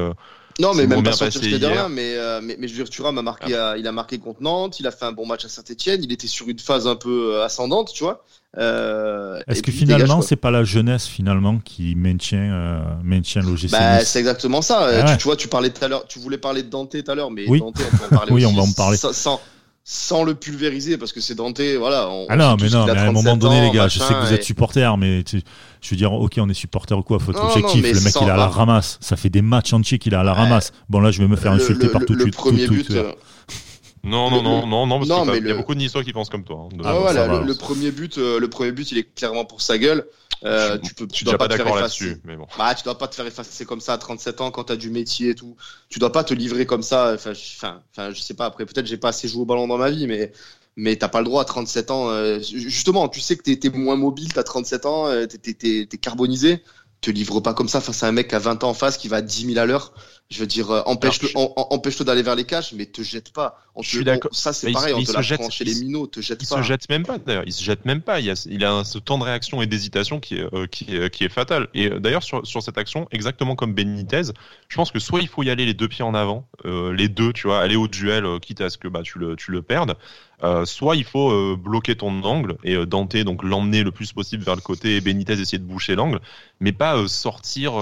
non, mais même pas sur Schneiderlin, mais, euh, mais, mais je veux dire, Thuram a marqué, ah. il a marqué contre Nantes, il a fait un bon match à Saint-Etienne, il était sur une phase un peu euh, ascendante, tu vois. Euh, Est-ce que finalement, c'est pas la jeunesse finalement qui maintient, euh, maintient l'OGC bah, C'est exactement ça. Ah tu, vois, tu parlais tout à l'heure, tu voulais parler de Dante tout à l'heure, mais Dante, on peut en parler oui, on va en parler. Sans, sans, le pulvériser, parce que c'est Dante, voilà. On, ah non, mais non, mais à un moment donné, les gars, je sais que vous êtes supporters, mais je veux dire, ok, on est supporter ou quoi, faut être objectif. le mec, il est à la ramasse. Ça fait des matchs entiers qu'il est à la ramasse. Bon, là, je vais me faire insulter par tout, le, premier but. Euh, non, non, non, non, non, parce qu'il y a beaucoup de Niçois qui pensent comme toi. Hein, ah, voilà, le, premier but, euh, le premier but, il est clairement pour sa gueule. Euh, tu peux, tu dois pas, te faire effacer. Mais bon. Bah, tu dois pas te faire effacer comme ça à 37 ans quand tu as du métier et tout. Tu dois pas te livrer comme ça. Enfin, enfin, je sais pas. Après, peut-être j'ai pas assez joué au ballon dans ma vie, mais mais t'as pas le droit à 37 ans. Euh, justement, tu sais que t'es es moins mobile, t'as 37 ans, euh, t'es carbonisé. Te livre pas comme ça face à un mec à 20 ans en face qui va à 10 000 à l'heure. Je veux dire, euh, empêche-le empêche d'aller vers les caches, mais te jette pas. je suis d'accord. Ça, c'est pareil, on te la chez les minots, te jette pas. Il se jette même pas, d'ailleurs. Il se jette même pas. Il a, il a ce temps de réaction et d'hésitation qui est, qui, est, qui est fatal. Et d'ailleurs, sur, sur cette action, exactement comme Benitez, je pense que soit il faut y aller les deux pieds en avant, les deux, tu vois, aller au duel, quitte à ce que bah, tu, le, tu le perdes. Euh, soit il faut euh, bloquer ton angle et euh, Dante donc l'emmener le plus possible vers le côté et Benitez essayer de boucher l'angle, mais pas sortir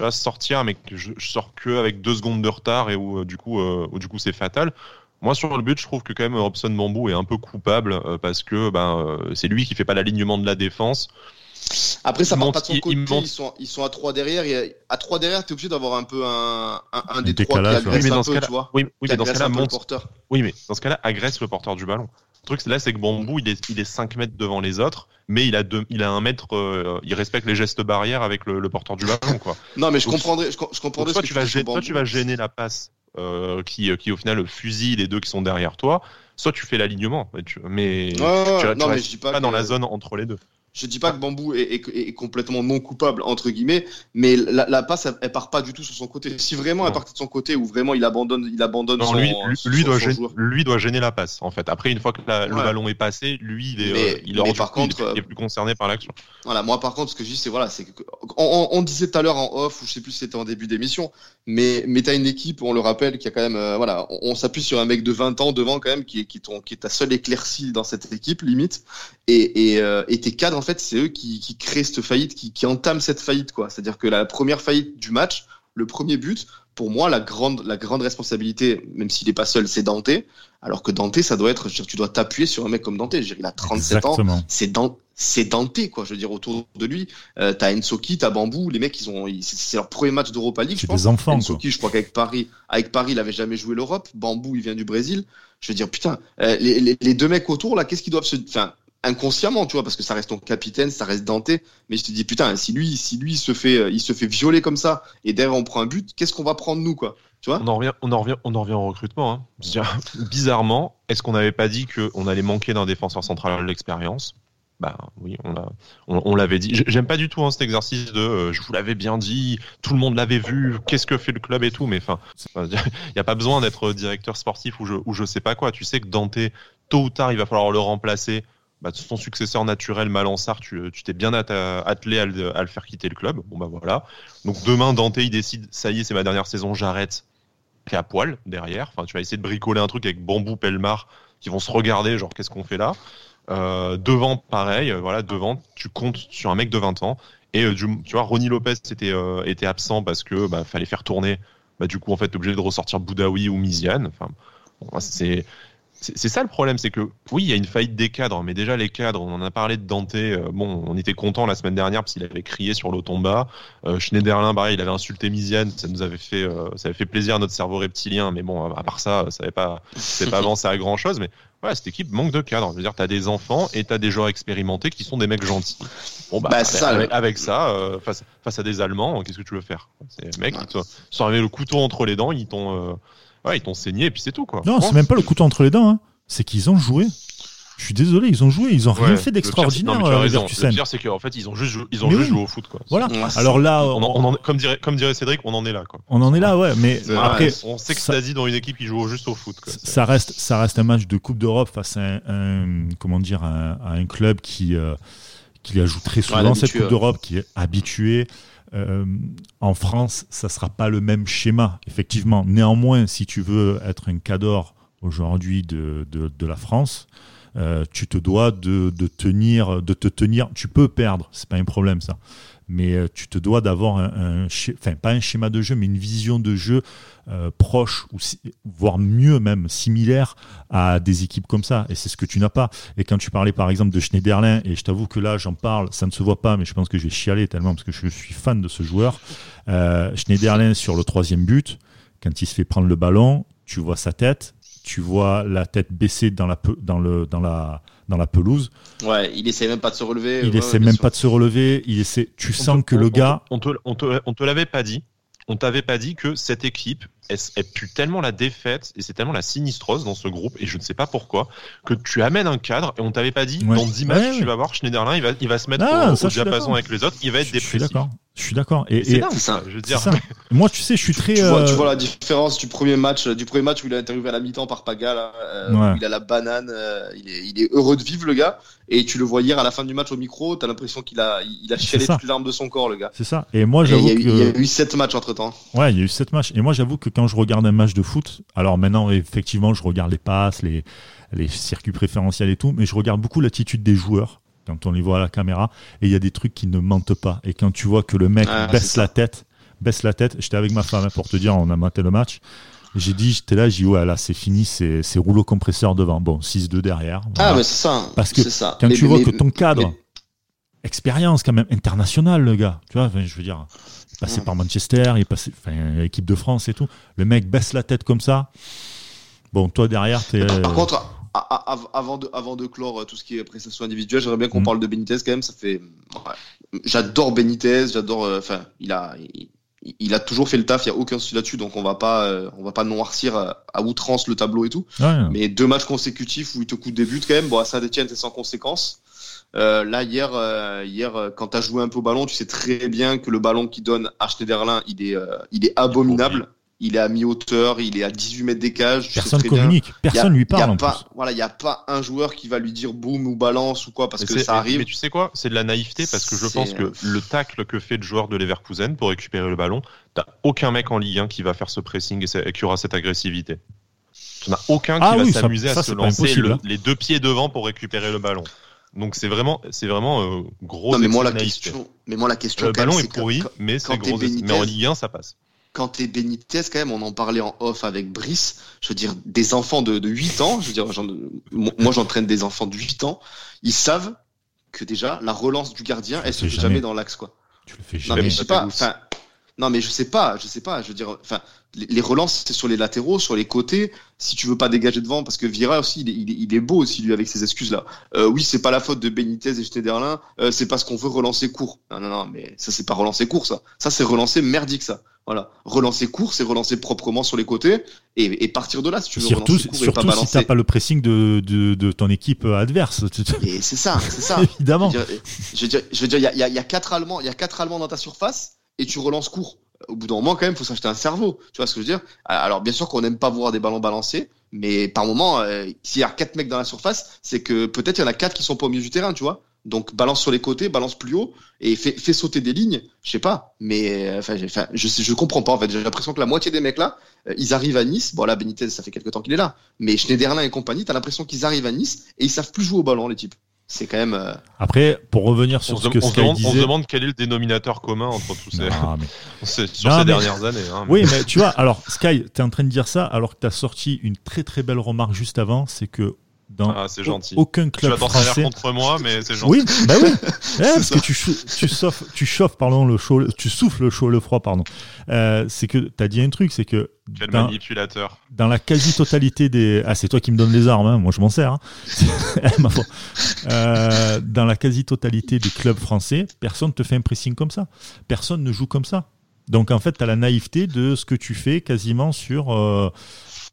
là sortir mais je, je, sors que avec deux secondes de retard et où du coup où, du coup c'est fatal. Moi sur le but, je trouve que quand même Robson Bambou est un peu coupable parce que ben c'est lui qui fait pas l'alignement de la défense. Après, ça part pas de son côté. Ils, sont, ils sont à 3 derrière. à 3 derrière, t'es obligé d'avoir un peu un, un, des trois qui agresse oui, un peu, tu vois. Oui, oui mais dans ce cas-là, monte... porteur. Oui, mais dans ce cas-là, agresse le porteur du ballon. Le truc, là, c'est que Bambou, il est, il est 5 mètres devant les autres, mais il a, deux, il a un mètre, euh, il respecte les gestes barrières avec le, le porteur du ballon, quoi. non, mais je comprendrais, je, je comprendrais toi, tu vas gêner, toi, tu vas gêner la passe, euh, qui, qui, au final, fusille les deux qui sont derrière toi. Soit tu fais l'alignement, mais, tu, mais, tu, non, mais je dis pas, pas dans la zone entre les deux. Je dis pas que Bambou est, complètement non coupable entre guillemets, mais la, passe elle, part pas du tout sur son côté. Si vraiment elle partait de son côté ou vraiment il abandonne, il abandonne. son, lui, lui, doit gêner, lui doit gêner la passe en fait. Après une fois que le ballon est passé, lui il est, euh, il, par contre, il est plus concerné par l'action. Voilà, moi par contre ce que je dis c'est voilà, c'est on, disait tout à l'heure en off ou je sais plus si c'était en début d'émission, mais mais t'as une équipe, on le rappelle, qui a quand même euh, voilà, on, s'appuie sur un mec de 20 ans devant quand même qui est qui, qui est ta seule éclaircie dans cette équipe limite et et, euh, et tes cadres en fait, c'est eux qui, qui créent cette faillite, qui, qui entament cette faillite, quoi. C'est-à-dire que la première faillite du match, le premier but, pour moi, la grande, la grande responsabilité, même s'il n'est pas seul, c'est Dante. Alors que Dante, ça doit être, tu dois t'appuyer sur un mec comme Dante. Je dire, il a 37 ans. C'est Dante, c'est Dante, quoi. Je veux dire, autour de lui, euh, t'as Ensoki, t'as Bambou. Les mecs, ils ont, c'est leur premier match d'Europa League. C'est des enfants, Ensoki, je crois qu'avec Paris, avec Paris, il avait jamais joué l'Europe. Bambou, il vient du Brésil. Je veux dire, putain, euh, les, les, les, deux mecs autour, là, qu'est-ce qu'ils doivent se, enfin, inconsciemment, tu vois, parce que ça reste ton capitaine, ça reste Dante. Mais je te dis, putain, si lui, si lui se fait, euh, il se fait violer comme ça, et derrière on prend un but, qu'est-ce qu'on va prendre nous, quoi? Tu vois on en revient, on en revient, on en revient au recrutement. Hein. bizarrement, est-ce qu'on n'avait pas dit qu'on allait manquer d'un défenseur central à l'expérience? Bah oui, on l'a, on, l'avait dit. J'aime pas du tout hein, cet exercice de, euh, je vous l'avais bien dit, tout le monde l'avait vu, qu'est-ce que fait le club et tout. Mais enfin, il y a pas besoin d'être directeur sportif ou je, ou je sais pas quoi. Tu sais que Dante, tôt ou tard, il va falloir le remplacer. Bah, son successeur naturel, Malansar, tu t'es bien attelé à le, à le, faire quitter le club. Bon bah voilà. Donc demain, Dante, il décide, ça y est, c'est ma dernière saison, j'arrête. À poil derrière. Enfin, tu vas essayer de bricoler un truc avec Bambou, Pelmar, qui vont se regarder, genre qu'est-ce qu'on fait là? Euh, devant, pareil, euh, voilà, devant, tu comptes sur un mec de 20 ans. Et euh, tu vois, Ronnie Lopez était, absent parce que bah, fallait faire tourner. Bah, du coup, en fait, obligé de ressortir Boudaoui ou Miziane. Enfin, c'est c'est ça le problème, c'est que oui, il y a une faillite des cadres, mais déjà les cadres, on en a parlé de Dante. bon, on était content la semaine dernière parce qu'il avait crié sur l'Automba. Euh, Schneiderlin, pareil, il avait insulté Miziane, ça nous avait fait, ça avait fait plaisir à notre cerveau reptilien, mais bon, à part ça, ça n'avait pas, pas avancé à grand chose. Mais voilà, cette équipe manque de cadre. Je veux dire, t'as des enfants et t'as des joueurs expérimentés qui sont des mecs gentils. Bon bah, bah ça, avec, ça, euh, face, face à des Allemands, qu'est-ce que tu veux faire? C'est mecs qui sont arrivés le couteau entre les dents, ils t'ont, euh, ouais, ils t'ont saigné et puis c'est tout quoi. Non, c'est même pas le couteau entre les dents. Hein. C'est qu'ils ont joué. Je suis désolé, ils ont joué, ils ont rien fait d'extraordinaire. Le pire, le pire c'est qu'en fait, ils ont juste, joué, ils ont juste joué au foot. Quoi. Voilà. Alors là, on comme, dirait, comme dirait Cédric, on en est là. Quoi. On en est là, ouais. Mais après, on sait que ça dit dans une équipe qui joue juste au foot. Quoi. Ça reste, ça reste un match de Coupe d'Europe face à un, comment dire, à un, club qui, euh, qui joue très souvent cette Coupe d'Europe, qui est habitué. Euh, en France, ça sera pas le même schéma, effectivement. Néanmoins, si tu veux être un cador aujourd'hui de, de, de la France, euh, tu te dois de, tenir, de te tenir. Tu peux perdre, c'est pas un problème ça, mais euh, tu te dois d'avoir un, enfin pas un schéma de jeu, mais une vision de jeu euh, proche ou voire mieux même similaire à des équipes comme ça. Et c'est ce que tu n'as pas. Et quand tu parlais par exemple de Schneiderlin, et je t'avoue que là j'en parle, ça ne se voit pas, mais je pense que je vais chialer tellement parce que je suis fan de ce joueur. Schneiderlin sur le troisième but, quand il se fait prendre le ballon, tu vois sa tête, tu vois la tête baissée dans la, dans le, dans la, dans la pelouse. Ouais, il essaie même pas de se relever. Il essaie même pas de se relever. Il essaie, tu sens que le gars. On, te, on te, on te l'avait pas dit. On t'avait pas dit que cette équipe, elle, elle pue tellement la défaite et c'est tellement la sinistrose dans ce groupe et je ne sais pas pourquoi que tu amènes un cadre et on t'avait pas dit dans 10 matchs tu vas voir Schneiderlin il va, il va se mettre ah, au, diapason avec les autres, il va être dépressif. Je suis d'accord. Et, c'est ça. Je veux dire. Moi, tu sais, je suis très. Tu, vois, tu, vois, la différence du premier match, du premier match où il a interviewé à la mi-temps par Paga, euh, il a la banane, euh, il, est, il, est, heureux de vivre le gars. Et tu le vois hier à la fin du match au micro, t'as l'impression qu'il a, il a chialé toutes les larmes de son corps, le gars. C'est ça. Et moi, j'avoue que. Il y a eu sept matchs entre temps. Ouais, il y a eu sept matchs. Et moi, j'avoue que quand je regarde un match de foot, alors maintenant, effectivement, je regarde les passes, les, les circuits préférentiels et tout, mais je regarde beaucoup l'attitude des joueurs quand on les voit à la caméra, et il y a des trucs qui ne mentent pas. Et quand tu vois que le mec ah, baisse la tête, baisse la tête, j'étais avec ma femme hein, pour te dire, on a maté le match. J'ai dit, j'étais là, j'ai dit, ouais, là, c'est fini, c'est rouleau compresseur devant. Bon, 6-2 derrière. Ah, mais c'est ça. Parce que ça. quand tu vois que ton cadre, expérience quand même internationale, le gars, tu vois, je veux dire, il est passé par Manchester, il est passé, enfin, équipe de France et tout. Le mec baisse la tête comme ça. Bon, toi derrière, t'es. Par contre, avant de, avant de clore euh, tout ce qui est prestation individuelle, j'aimerais bien qu'on mm. parle de Benitez quand même. Ça fait, j'adore Benitez, j'adore. Euh, enfin, il a, il, a toujours fait le taf. Il y a aucun souci là-dessus, donc on va pas, euh, on va pas noircir à, outrance le tableau et tout. Mais deux matchs consécutifs où il te coûte des buts quand même. Bon, à Saint-Etienne, c'est sans conséquence. là hier, hier, quand t'as joué un peu au ballon, tu sais très bien que le ballon qui donne à Schneiderlin, il est, il est abominable il est à mi-hauteur, il est à 18 mètres des cages. Personne communique, personne lui parle. pas, Voilà, il n'y a pas un joueur qui va lui dire boum ou balance ou quoi parce que ça arrive. Mais tu sais quoi? C'est de la naïveté parce que je pense que le tacle que fait le joueur de Leverkusen pour récupérer le ballon, t'as aucun mec en Ligue 1 qui va faire ce pressing et, qui aura cette agressivité. Tu n'as aucun qui ah va s'amuser à se lancer hein. les deux pieds devant pour récupérer le ballon. Donc c'est vraiment, c'est vraiment euh, gros. Non, mais moi la question, mais moi la question. Le ballon est, pourri, mais c'est gros. Mais en Ligue 1 ça passe quand t'es Benitez, quand même, on en parlait en off avec Brice, je veux dire, des enfants de, de 8 ans, je veux dire, moi j'entraîne des enfants de 8 ans, ils savent que déjà, la relance du gardien, elle se fait jamais. dans l'axe, quoi. Tu le fais jamais. Non, mais je sais pas, enfin, non, mais je sais pas, je sais pas, je veux dire, enfin, les relances, c'est sur les latéraux, sur les côtés. Si tu veux pas dégager devant, parce que Vira aussi, il est, beau aussi, lui, avec ses excuses-là. Euh, oui, c'est pas la faute de Benitez et Schneiderlin, euh, c'est parce qu'on veut relancer court. Non, non, non, mais ça, c'est pas relancer court, ça. Ça, c'est relancer merdique, ça. Voilà. Relancer court, c'est relancer proprement sur les côtés et, partir de là, si tu veux surtout, relancer court surtout et pas si t'as pas le pressing de, de, ton équipe adverse. Et c'est ça, c'est ça. Évidemment. Je veux dire, il y a, y a quatre Allemands, il y a quatre Allemands dans ta surface et tu relances court au bout d'un moment, quand même, faut s'acheter un cerveau. Tu vois ce que je veux dire? Alors, bien sûr qu'on n'aime pas voir des ballons balancés, mais par moment, euh, s'il y a quatre mecs dans la surface, c'est que peut-être il y en a quatre qui sont pas au milieu du terrain, tu vois? Donc balance sur les côtés, balance plus haut et fait, sauter des lignes. Je sais pas, mais euh, enfin, je je comprends pas en fait. J'ai l'impression que la moitié des mecs là, euh, ils arrivent à Nice. Bon là, Benitez, ça fait quelques temps qu'il est là, mais Schneiderlin et compagnie, t'as l'impression qu'ils arrivent à Nice et ils savent plus jouer au ballon les types c'est quand même. Euh, Après, pour revenir sur ce que on Sky demande, disait... on se demande quel est le dénominateur commun entre tous ces. sur ces dernières années. Hein, oui, mais tu vois, alors Sky, tu es en train de dire ça alors que tu as sorti une très très belle remarque juste avant, c'est que dans ah, gentil. aucun club tu vas français. contre moi, mais c'est gentil. Oui, bah oui. parce que tu, tu, chauffes, tu chauffes, pardon, le chaud, tu souffles le chaud, le froid, pardon. Euh, c'est que tu as dit un truc, c'est que. Quel dans, manipulateur. Dans la quasi-totalité des. Ah, c'est toi qui me donnes les armes, hein. moi je m'en sers. Hein. euh, dans la quasi-totalité des clubs français, personne ne te fait un pressing comme ça. Personne ne joue comme ça. Donc en fait, tu as la naïveté de ce que tu fais quasiment sur euh,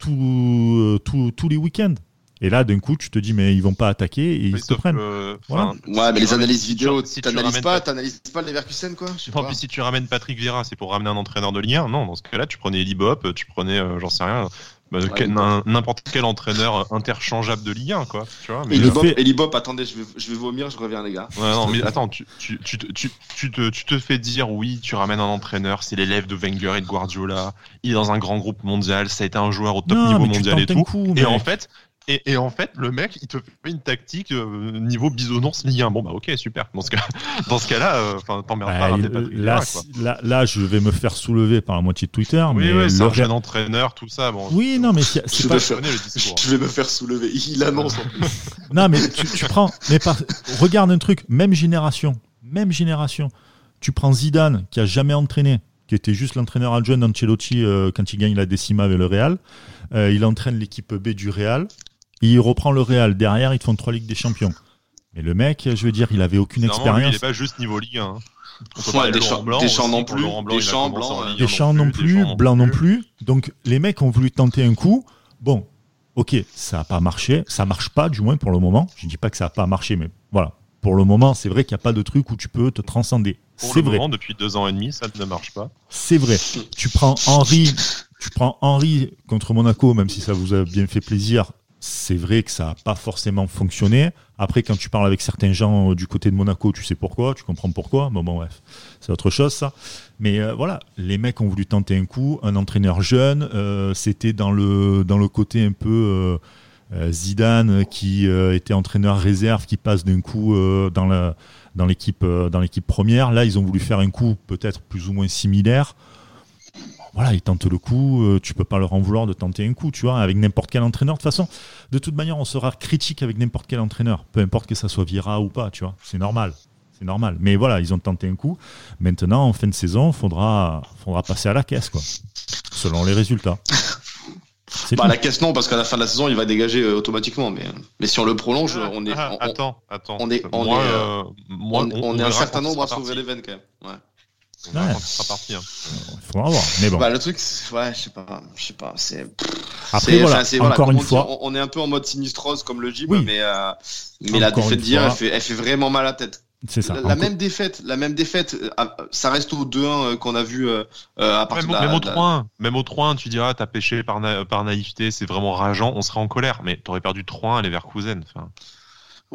euh tous les week-ends. Et là, d'un coup, tu te dis, mais ils vont pas attaquer et ils te prennent. Ouais, mais les analyses vidéo, si tu n'analyses pas, t'analyses pas le Leverkusen, quoi. En plus, si tu ramènes Patrick Vieira, c'est pour ramener un entraîneur de Ligue 1. Non, dans ce cas-là, tu prenais Eli Bop, tu prenais, euh, j'en sais rien, bah, n'importe quel entraîneur interchangeable de Ligue 1, quoi. Tu vois, mais Eli, Bop, Eli Bop, attendez, je vais, je vais vomir, je reviens, les gars. Ouais, non, mais attends, tu, tu, tu, tu, tu, te, tu te fais dire, oui, tu ramènes un entraîneur, c'est l'élève de Wenger et de Guardiola, il est dans un grand groupe mondial, ça a été un joueur au top niveau mondial et tout. Et en fait, et, et, en fait, le mec, il te fait une tactique euh, niveau bisounours Ligue 1. Bon, bah ok, super. Dans ce, cas, dans ce cas-là, euh, enfin, t'emmerdes bah, pas. là, là, là, je vais me faire soulever par la moitié de Twitter. Oui, mais oui, c'est un jeune entraîneur, tout ça. Bon, oui, non, mais c'est pas. Faire, discours. Je vais me faire soulever. Il annonce en plus. non, mais tu, tu prends. Mais par, regarde un truc, même génération. Même génération. Tu prends Zidane, qui a jamais entraîné qui était juste l'entraîneur adjoint d'Ancelotti euh, quand il gagne la décima avec le Real. Euh, il entraîne l'équipe B du Real il reprend le Real. Derrière, ils te font trois Ligues des Champions. Mais le mec, je veux dire, il avait aucune expérience. il n'est pas juste niveau Ligue 1. Hein. Ouais, des champs non plus, des champs blancs, des champs non plus, blancs non plus. Donc les mecs ont voulu tenter un coup. Bon, ok, ça n'a pas marché, ça marche pas du moins pour le moment. Je ne dis pas que ça n'a pas marché, mais voilà. Pour le moment, c'est vrai qu'il n'y a pas de truc où tu peux te transcender. C'est vrai. Moment, depuis deux ans et demi, ça ne marche pas. C'est vrai. tu prends Henri, tu prends Henri contre Monaco, même si ça vous a bien fait plaisir c'est vrai que ça n'a pas forcément fonctionné. Après, quand tu parles avec certains gens euh, du côté de Monaco, tu sais pourquoi, tu comprends pourquoi. Bon, bon bref, c'est autre chose ça. Mais euh, voilà, les mecs ont voulu tenter un coup. Un entraîneur jeune, euh, c'était dans le, dans le côté un peu Zidane qui était entraîneur réserve, qui passe d'un coup dans, la, dans, l'équipe, dans l'équipe première. Là, ils ont voulu faire un coup peut-être plus ou moins similaire voilà, ils tentent le coup, euh, tu peux pas leur en vouloir de tenter un coup, tu vois, avec n'importe quel entraîneur. De toute façon, de toute manière, on sera critique avec n'importe quel entraîneur, peu importe que ça soit Vira ou pas, tu vois, c'est normal. C'est normal. Mais voilà, ils ont tenté un coup. Maintenant, en fin de saison, faudra, faudra passer à la caisse, quoi. Selon les résultats. Bah, la caisse non, parce qu'à la fin de la saison, il va dégager euh, automatiquement. Mais, mais si on le prolonge, ah, on est. Ah, attends, attends. On est, on, est, euh, on, est un certain nombre à sauver les quand même. Ouais. Ouais. sera parti. Hein. Il faudra voir. Mais bon. Bah, le truc, ouais, je sais pas. Je sais pas. C'est. Après, voilà, encore une fois. on, est un peu en mode sinistrose comme le Jeep, mais, euh, mais la défaite d'hier, elle fait, elle fait vraiment mal à la tête. C'est ça. La, même défaite, la même défaite, euh, ça reste au 2-1 euh, qu'on a vu euh, à partir même, de la, même au 3-1, même au 3-1, tu diras t'as pêché par, par naïveté, c'est vraiment rageant, on serait en colère, mais t'aurais perdu 3-1 à Leverkusen. Enfin.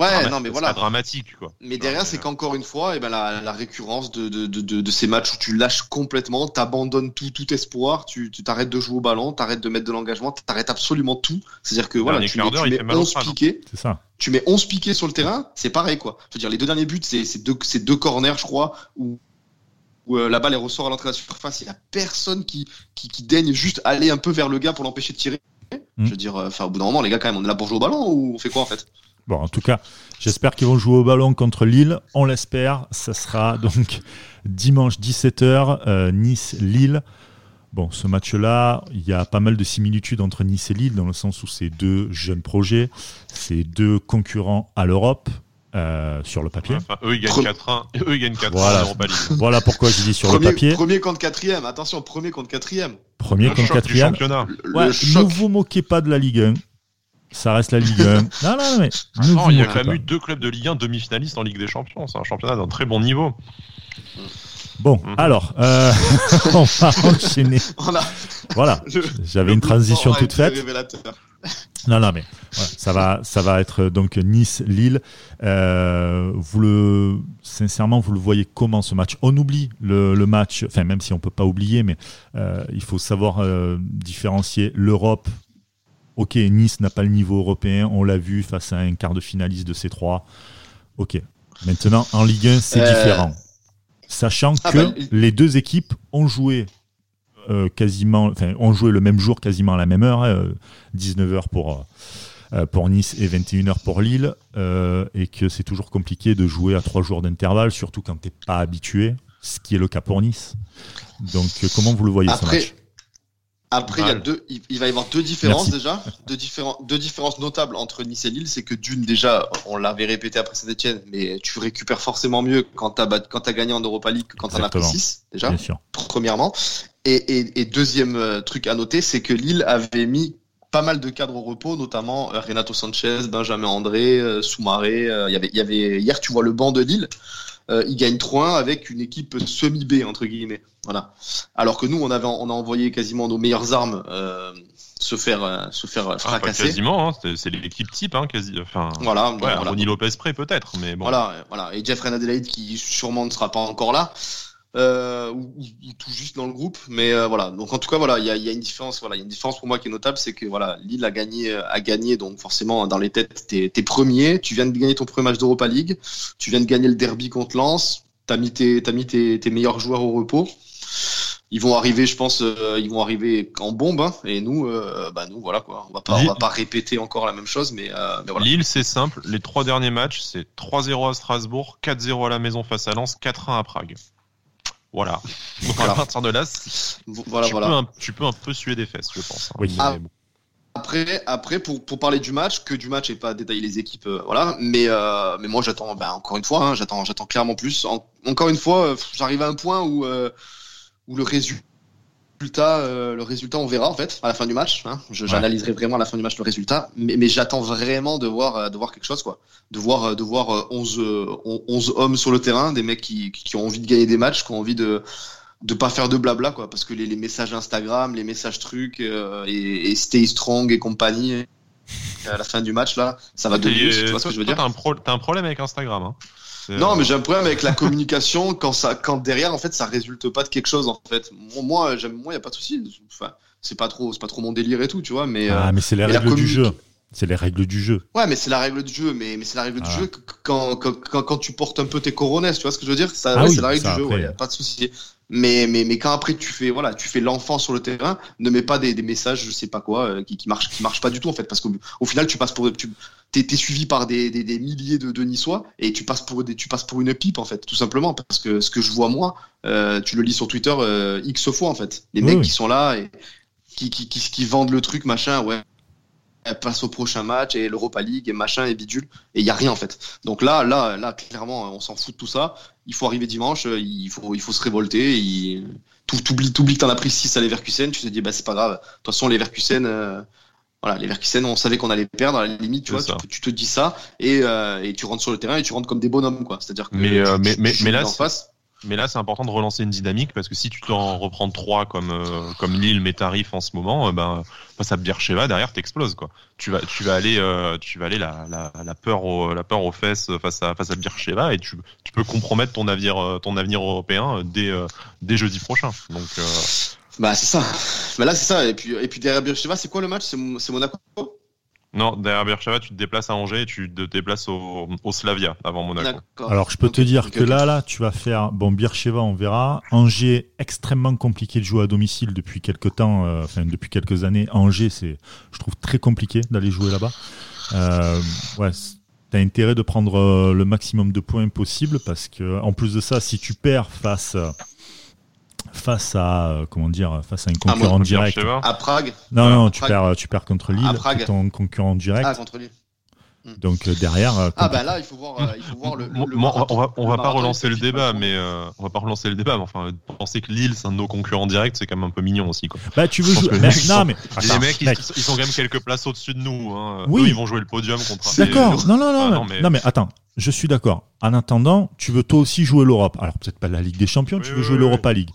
Ouais, non, mais voilà. dramatique, quoi. Mais derrière, c'est qu'encore une fois, et eh ben, la, la récurrence de, de, de, de, ces matchs où tu lâches complètement, t'abandonnes tout, tout espoir, tu t'arrêtes de jouer au ballon, t'arrêtes de mettre de l'engagement, t'arrêtes absolument tout. C'est-à-dire que voilà, tu mets, tu mets 11 piquets. C'est ça. Tu mets 11 piquets sur le terrain, c'est pareil, quoi. Je veux dire, les deux derniers buts, c'est deux, deux corners, je crois, où où euh, la balle elle ressort à l'entrée de la surface, il n'y a personne qui, qui, qui, daigne juste aller un peu vers le gars pour l'empêcher de tirer. Mm. Je veux dire, euh, enfin, au bout d'un moment, les gars, quand même, on est là pour jouer au ballon ou on fait quoi en fait? Bon, en tout cas, j'espère qu'ils vont jouer au ballon contre Lille. On l'espère. Ça sera donc dimanche 17h, euh, Nice-Lille. Bon, ce match-là, il y a pas mal de similitudes entre Nice et Lille, dans le sens où c'est deux jeunes projets, c'est deux concurrents à l'Europe. Euh, sur le papier. Enfin, eux, ils gagnent 4-1. Eux, ils gagnent 4 voilà. voilà pourquoi je dis sur le papier. Premier contre quatrième. Attention, premier contre quatrième. Premier le contre quatrième. Ouais, ne vous moquez pas de la Ligue 1. Ça reste la Ligue 1. non, non, mais. Non, il y a quand même eu deux clubs de Ligue 1 demi-finalistes en Ligue des Champions. C'est un championnat d'un très bon niveau. Bon, mhm. alors, euh, on va enchaîner. Voilà, j'avais une transition toute faite. Non, non, mais ça va, ça va être donc Nice-Lille. Euh, vous le, sincèrement, vous le voyez comment ce match? On oublie le, match, enfin même si on peut pas oublier, mais euh, il faut savoir différencier l'Europe. Ok, Nice n'a pas le niveau européen, on l'a vu face à un quart de finaliste de C3. Ok, maintenant en Ligue 1 c'est différent sachant ah, que bah, les deux équipes ont joué euh, quasiment, ont joué le même jour, quasiment à la même heure, 19h hein, pour, euh, pour Nice et 21h pour Lille, euh, et que c'est toujours compliqué de jouer à trois jours d'intervalle, surtout quand tu n'es pas habitué, ce qui est le cas pour Nice. Donc, comment vous le voyez ce match? Après, il, y a deux, il, va y avoir deux différences déjà, deux, deux différences notables entre Nice et Lille. C'est que d'une, déjà, on l'avait répété après Saint-Etienne, mais tu récupères forcément mieux quand tu as, gagné en Europa League que quand tu en as pris 6, déjà, premièrement. Et, et, deuxième euh, truc à noter, c'est que Lille avait mis pas mal de cadres au repos, notamment euh, Renato Sanchez, Benjamin André, euh, Soumaré. Il y avait, il y avait, hier, tu vois le banc de Lille. Euh, il gagne 3-1 avec une équipe semi-B, entre guillemets. Voilà. Alors que nous, on, avait, on a envoyé quasiment nos meilleures armes euh, se faire, euh, se faire ah, fracasser. quasiment, hein, c'est l'équipe type, hein, quasi. Enfin, voilà. Ouais, Ronnie Lopez près peut-être, mais bon. Voilà, voilà. Et Jeff Adelaide qui sûrement ne sera pas encore là euh, ou, tout juste dans le groupe. Mais euh, voilà. Donc en tout cas, voilà, il y a, y a, une différence. Voilà, il y a une différence pour moi qui est notable, c'est que voilà, Lille a gagné, a gagné. Donc forcément, dans les têtes, t'es es premier. Tu viens de gagner ton premier match d'Europa League. Tu viens de gagner le derby contre Lens. T'as mis tes, as mis tes, tes, meilleurs joueurs au repos. Ils vont arriver, je pense, euh, ils vont arriver en bombe. Hein, et nous, euh, bah nous, voilà quoi. On va pas, on va pas répéter encore la même chose, mais, euh, mais voilà. Lille, c'est simple. Les trois derniers matchs, c'est 3-0 à Strasbourg, 4-0 à la maison face à Lens, 4-1 à Prague. Voilà. Donc à partir de là, voilà, tu, Peux un, tu, Peux un, peu suer des fesses, je pense. Hein. Oui. Ah, après, après pour, pour, parler du match, que du match et pas détailler les équipes, euh, voilà. Mais, euh, mais moi, j'attends, ben, encore une fois, hein, j'attends, j'attends clairement plus. encore une fois, euh, j'arrive à un point où, euh, où le résultat résultat, euh, le résultat, on verra en fait à la fin du match. Hein. J'analyserai vraiment à la fin du match le résultat, mais, mais j'attends vraiment de voir, euh, de voir quelque chose, quoi. De voir, euh, de voir 11, 11 hommes sur le terrain, des mecs qui, qui ont envie de gagner des matchs, qui ont envie de de pas faire de blabla, quoi. Parce que les, les messages Instagram, les messages trucs et, et, stay strong et compagnie à la fin du match là, ça va devenir. Tu vois ce que je veux dire? T'as un, un, problème avec Instagram. Hein non, mais j'ai un problème avec la communication quand ça, quand derrière en fait ça résulte pas de quelque chose en fait. Moi, j'aime, moi, y a pas de souci. Enfin, c'est pas trop, c'est pas trop mon délire et tout, tu vois. Mais ah, euh, mais c'est les règles du jeu. C'est les règles du jeu. Ouais, mais c'est la règle du jeu. Mais, mais c'est la règle du jeu quand, quand, quand, tu portes un peu tes coronets, tu vois ce que je veux dire? Ça, ah c'est la règle du jeu. Ouais, y a pas de souci. Mais, mais, mais quand après tu fais, voilà, tu fais l'enfant sur le terrain, ne mets pas des, des messages, je sais pas quoi, euh, qui, qui marchent, qui marchent pas du tout en fait, parce qu'au au final tu passes pour, tu, t'es, es suivi par des, des, des milliers de, de Niçois et tu passes pour des, tu passes pour une pipe en fait, tout simplement, parce que ce que je vois moi, euh, tu le lis sur Twitter euh, x fois en fait, les mecs qui sont là et qui, qui, qui, qui vendent le truc machin, ouais, elle passe au prochain match et l'Europa League et machin et bidule et il y a rien en fait. Donc là là là clairement on s'en fout de tout ça. Il faut arriver dimanche, il faut il faut se révolter, il t'oublies t'oublies que t'en as pris 6 à Leverkusen, tu te dis bah c'est pas grave. De toute façon Leverkusen euh, voilà, les Leverkusen, on savait qu'on allait perdre à la limite, tu vois, tu, te dis ça et, euh, et tu rentres sur le terrain et tu rentres comme des bonhommes quoi. C'est-à-dire que mais, euh, mais, mais, mais là, en face, mais là, c'est important de relancer une dynamique parce que si tu t'en reprends trois comme euh, comme Lille met tarif en ce moment, euh, ben face à Bircheva derrière t'exploses quoi. Tu vas tu vas aller euh, tu vas aller la, la, la peur la peur aux fesses face à face à Bircheva et tu tu peux compromettre ton avenir ton avenir européen dès dès jeudi prochain. Donc bah c'est ça. Mais là c'est ça et puis et puis derrière Bircheva, c'est quoi le match? C'est Monaco? Non, derrière Birchava, tu te déplaces à Angers et tu te déplaces au, Slavia avant Monaco. Alors, je peux te dire que là, là, tu vas faire. Bon, Bircheva, on verra. Angers, extrêmement compliqué de jouer à domicile depuis quelques temps, euh, enfin, depuis quelques années. Angers, c'est, je trouve, très compliqué d'aller jouer là-bas. Euh, ouais, t'as intérêt de prendre euh, le maximum de points possible parce que, en plus de ça, si tu perds face face à euh, comment dire face à un concurrent Pierre direct. Sheva. À Prague. Non, Ah, non, tu perds, tu perds contre Lille, ton concurrent direct. Ah, contre lui. Donc euh, derrière. euh, Ah, bah là, il faut voir, euh, il faut voir le. le- Moi, le moi, marathon. on va, on Le va pas relancer le débat, mais euh, on va pas relancer le débat. Mais enfin, penser que Lille c'est un de nos concurrents directs, c'est quand même un peu mignon aussi. Quoi. Bah, tu veux jouer. mais- non, mais. les attends, mecs, ils, mec. ils sont quand même quelques places au-dessus de nous. Hein. Oui. Eux, ils vont jouer le podium contre. un- D'accord. Non, non, non. Ah, non, mais- non, mais attends. Je suis d'accord. En attendant, tu veux toi aussi jouer l'Europe. Alors peut-être pas la Ligue des Champions, Oui, tu oui, veux jouer oui, l'Europa League.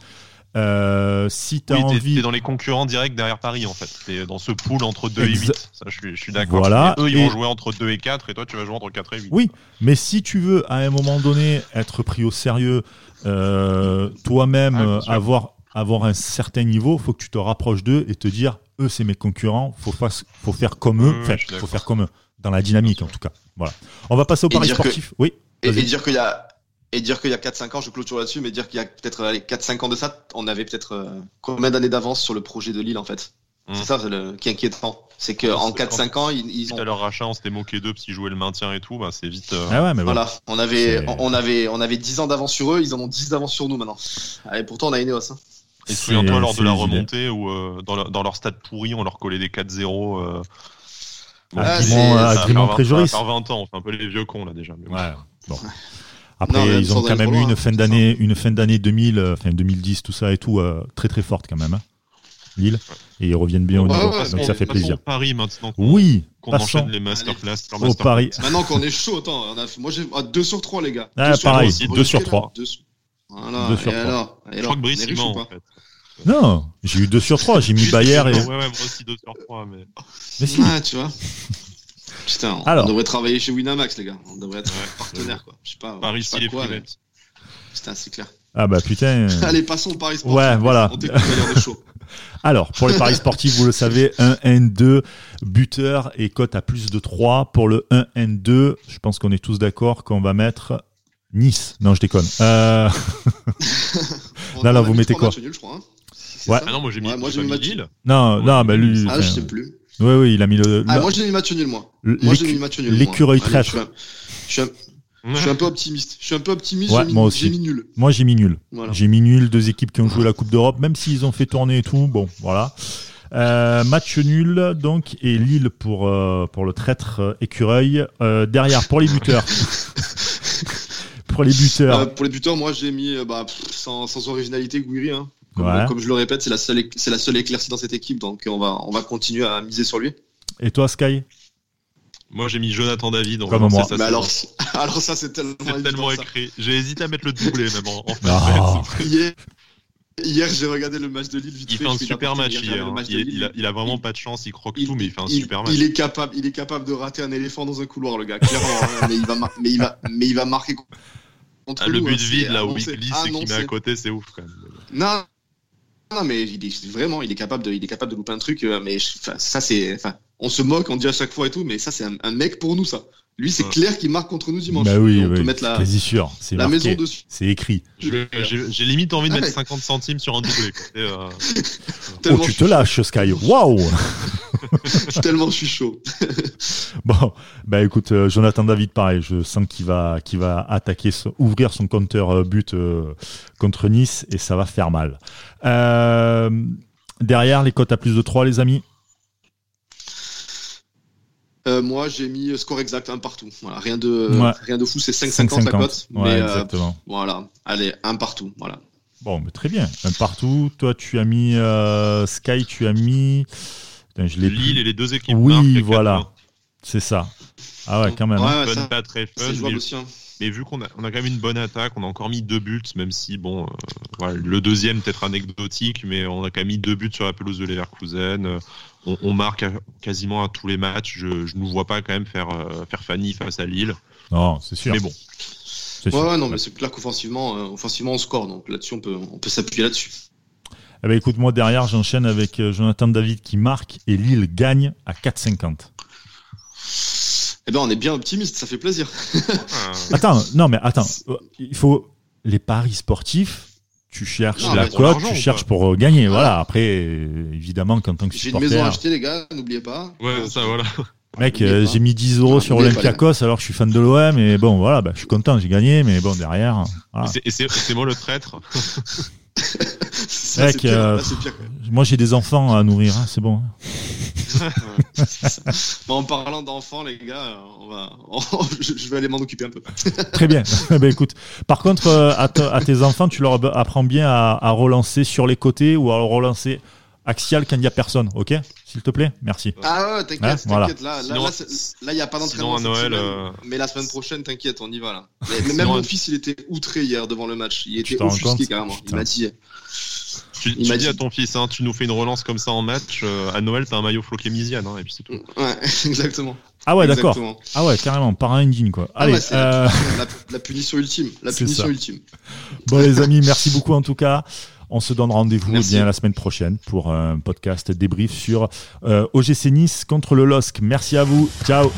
Euh, si tu as Oui, envie. t'es dans les concurrents directs derrière Paris en fait. T'es dans ce pool entre 2 et Exa- 8. Ça, je suis, je suis d'accord. Voilà, eux, ils et- vont jouer entre 2 et 4 et toi, tu vas jouer entre 4 et 8. Oui, mais si tu veux à un moment donné être pris au sérieux, euh, toi-même Ah, euh, avoir avoir un certain niveau, faut que tu te rapproches d'eux et te dire eux c'est mes concurrents, faut pas, faut faire comme eux, enfin faut faire comme eux dans la dynamique en tout cas. Voilà. On va passer au Et que- sportif. Oui. Et dire qu'il y a. Et dire qu'il y a 4-5 ans, je clôture là-dessus, mais dire qu'il y a peut-être allez, 4-5 ans de ça, on avait peut-être euh, combien d'années d'avance sur le projet de Lille en fait? Mm. C'est ça le, qui est inquiétant. C'est qu'en C'est 4-5 ans, ils, ils ont. à leur rachat, on s'était moqué d'eux parce qu'ils jouaient le maintien et tout. Bah, c'est vite. euh, Ah ouais, mais voilà. Voilà, on avait, on avait, on avait 10 ans d'avance sur eux, ils en ont 10 d'avance sur nous maintenant. Et pourtant, on a Ineos. Hein. Et souviens-toi lors de la remontée où euh, dans, leur, dans leur stade pourri, on leur collait des 4-0. Euh, bon, Ah, Grimont- c'est- ça va faire Grimont 20 Préjoris. ça va faire 20 ans, on fait un peu les vieux cons là déjà. mais bon. Ouais. Bon. Après, Non, ils ont quand même eu loin, une fin d'année, une fin d'année 2000, euh, enfin 2010, tout ça et tout, euh, très très forte quand même. hein, Lille. Et ils reviennent bien au niveau. ouais, donc ça fait plaisir. Paris maintenant Oui. qu'on enchaîne les masterclass. au masterclass. Paris. Maintenant qu'on est chaud, attends, on a, moi j'ai 2 sur 3 les gars. Ah, Deux sur pareil, trois. deux sur Jusque-là, trois. deux sur- Voilà, Deux sur et trois. alors, et Je alors, crois que Brice riche en fait. Non, j'ai eu 2 sur 3. J'ai mis Brice, Bayer il et. Ouais, ouais, moi aussi 2 sur 3. Mais... Mais si. Ah, tu vois. Putain, on Alors. devrait travailler chez Winamax, les gars. On devrait être partenaire, quoi. Je sais pas. Paris, je sais il pas quoi, mais-. Putain, c'est clair. Ah bah putain. Allez, passons au Paris Sportif. Ouais, voilà. On on chaud. Alors, pour les paris sportifs, vous le savez, 1 N2, buteur et cote à plus de 3. Pour le 1 N2, je pense qu'on est tous d'accord qu'on va mettre Nice. Non, je déconne. Euh, On Là, vous mettez quoi je crois. hein. Ouais. Ah non, moi j'ai mis, Ouais, moi, j'ai mis Lille. non, non, bah lui. Ah, je sais plus. Oui, oui, il a mis le. Ah, moi, j'ai mis match nul, moi. Moi, j'ai mis match nul. l'écureuil Allez, traître. Je suis un- je suis un- je suis un peu optimiste. Je suis un peu optimiste. Ouais, j'ai mis- moi aussi. J'ai mis nul. Moi, j'ai mis nul. Voilà. J'ai mis nul, deux équipes qui ont joué la Coupe d'Europe, même s'ils ont fait tourner et tout. Bon, voilà. Euh, match nul, donc, et Lille pour, euh, pour le traître euh, écureuil. Derrière, pour les buteurs. pour les buteurs. Pour les buteurs, moi, j'ai mis bah, pff, sans, sans originalité Guiri. Hein. Comme, Ouais. comme je le répète, c'est la seule, c'est la seule éclaircie dans cette équipe, donc on va, on va continuer à miser sur lui. Et toi, Sky? Moi j'ai mis Jonathan David. on va Comme moi. ça, alors, alors ça, c'est tellement, écrit. J'ai hésité à mettre le doublé même en, en fait. Hier, hier, j'ai regardé le match de Lille vite Il fait. fait un super match hier. hein. match Il, a, il a vraiment pas de chance, il croque Il- tout, mais il fait un il- super match. Il est capable, il est capable de rater un éléphant dans un couloir, le gars. Clairement, hein, mais il va, mar- mais il va, mais il va marquer contre Ah, le but hein, c'est vide là où il glisse et qu'il met à côté, c'est ouf quand même. Non, non, mais il est vraiment, il est capable de, il est capable de louper un truc. euh, Mais ça, c'est, on se moque, on dit à chaque fois et tout, mais ça, c'est un mec pour nous, ça. Lui, c'est clair qu'il marque contre nous dimanche. Bah oui, on peut oui, mettre la, quasi sûr. C'est la marqué. maison dessus. C'est écrit. J'ai limite envie de Ah mettre ouais. 50 centimes sur un doublé. euh, Oh, tu te lâches, Sky. Waouh. Tellement je suis chaud. Bon, bah écoute, euh, Jonathan David, pareil, je sens qu'il va, qu'il va attaquer, son- ouvrir son compteur euh, but euh, contre Nice et ça va faire mal. Euh, derrière, les cotes à plus de 3, les amis. Euh, moi, j'ai mis euh, score exact, un partout. Voilà, rien de, Ouais. rien de fou, c'est 5,50 la cote. Ouais, mais euh, exactement. voilà, allez, un partout. Voilà. Bon, mais très bien. Un partout. Toi, tu as mis euh, Sky, tu as mis. Putain, je. Lille et les deux équipes. Oui, voilà. 4-1. C'est ça. Ah ouais, quand même. Ouais, hein. ouais, Fun, ça, pas très fun. mais- jouable aussi. hein. Mais vu qu'on a, on a quand même une bonne attaque, on a encore mis deux buts, même si bon, euh, voilà, le deuxième peut-être anecdotique, mais on a quand même mis deux buts sur la pelouse de Leverkusen. On, on marque à- quasiment à tous les matchs. Je, ne nous vois pas quand même faire euh, faire Fanny face à Lille. Non, c'est sûr. Mais bon, C'est Ouais, sûr. ouais, non, mais c'est clair qu'offensivement, euh, offensivement, on score. Donc là-dessus, on peut, on peut s'appuyer là-dessus. Eh ben, écoute, moi, derrière, j'enchaîne avec euh, Jonathan David qui marque et Lille gagne à 4,50. Eh ben, on est bien optimiste, ça fait plaisir. Attends, non, mais attends. Il faut. Les paris sportifs, tu cherches Non, la cote, tu cherches pour euh, gagner. Voilà. Voilà. Après, euh, évidemment, qu'en tant que J'ai une maison à supporter. acheter, les gars, n'oubliez pas. ouais, ça voilà. Mec, euh, j'ai mis 10 euros Ah, sur Olympiakos alors que je suis fan de l'OM et bon, voilà, bah, je suis content, j'ai gagné, mais bon, derrière. voilà. Et c'est- moi le traître. Mec, euh, moi j'ai des enfants à nourrir, hein, c'est bon. Bon, en parlant d'enfants, les gars, on va, je vais aller m'en occuper un peu. Très bien. ben, écoute, par contre, euh, à, à, tes enfants, tu leur apprends bien à, à, relancer sur les côtés ou à relancer axial quand il n'y a personne, ok? S'il te plaît, merci. Ah ouais, t'inquiète, t'inquiète. Là, il n'y a pas d'entraînement. Noël. Euh, mais la semaine prochaine, t'inquiète, on y va là. Mais, même mon fils, il était outré hier devant le match. Il était offusqué carrément. Il m'a dit. Tu, m'a dit à ton fils, hein, tu nous fais une relance comme ça en match, euh, à Noël, t'as un maillot floqué Misiane, hein, et puis c'est tout. Ouais, exactement. Ah ouais, d'accord. Ah ouais, carrément, par un indigne, quoi. Ah Allez, euh... la, la, punition ultime. La punition ultime. Bon, les amis, merci beaucoup en tout cas. On se donne rendez-vous bien la semaine prochaine pour un podcast débrief sur euh, OGC Nice contre le LOSC. Merci à vous. Ciao.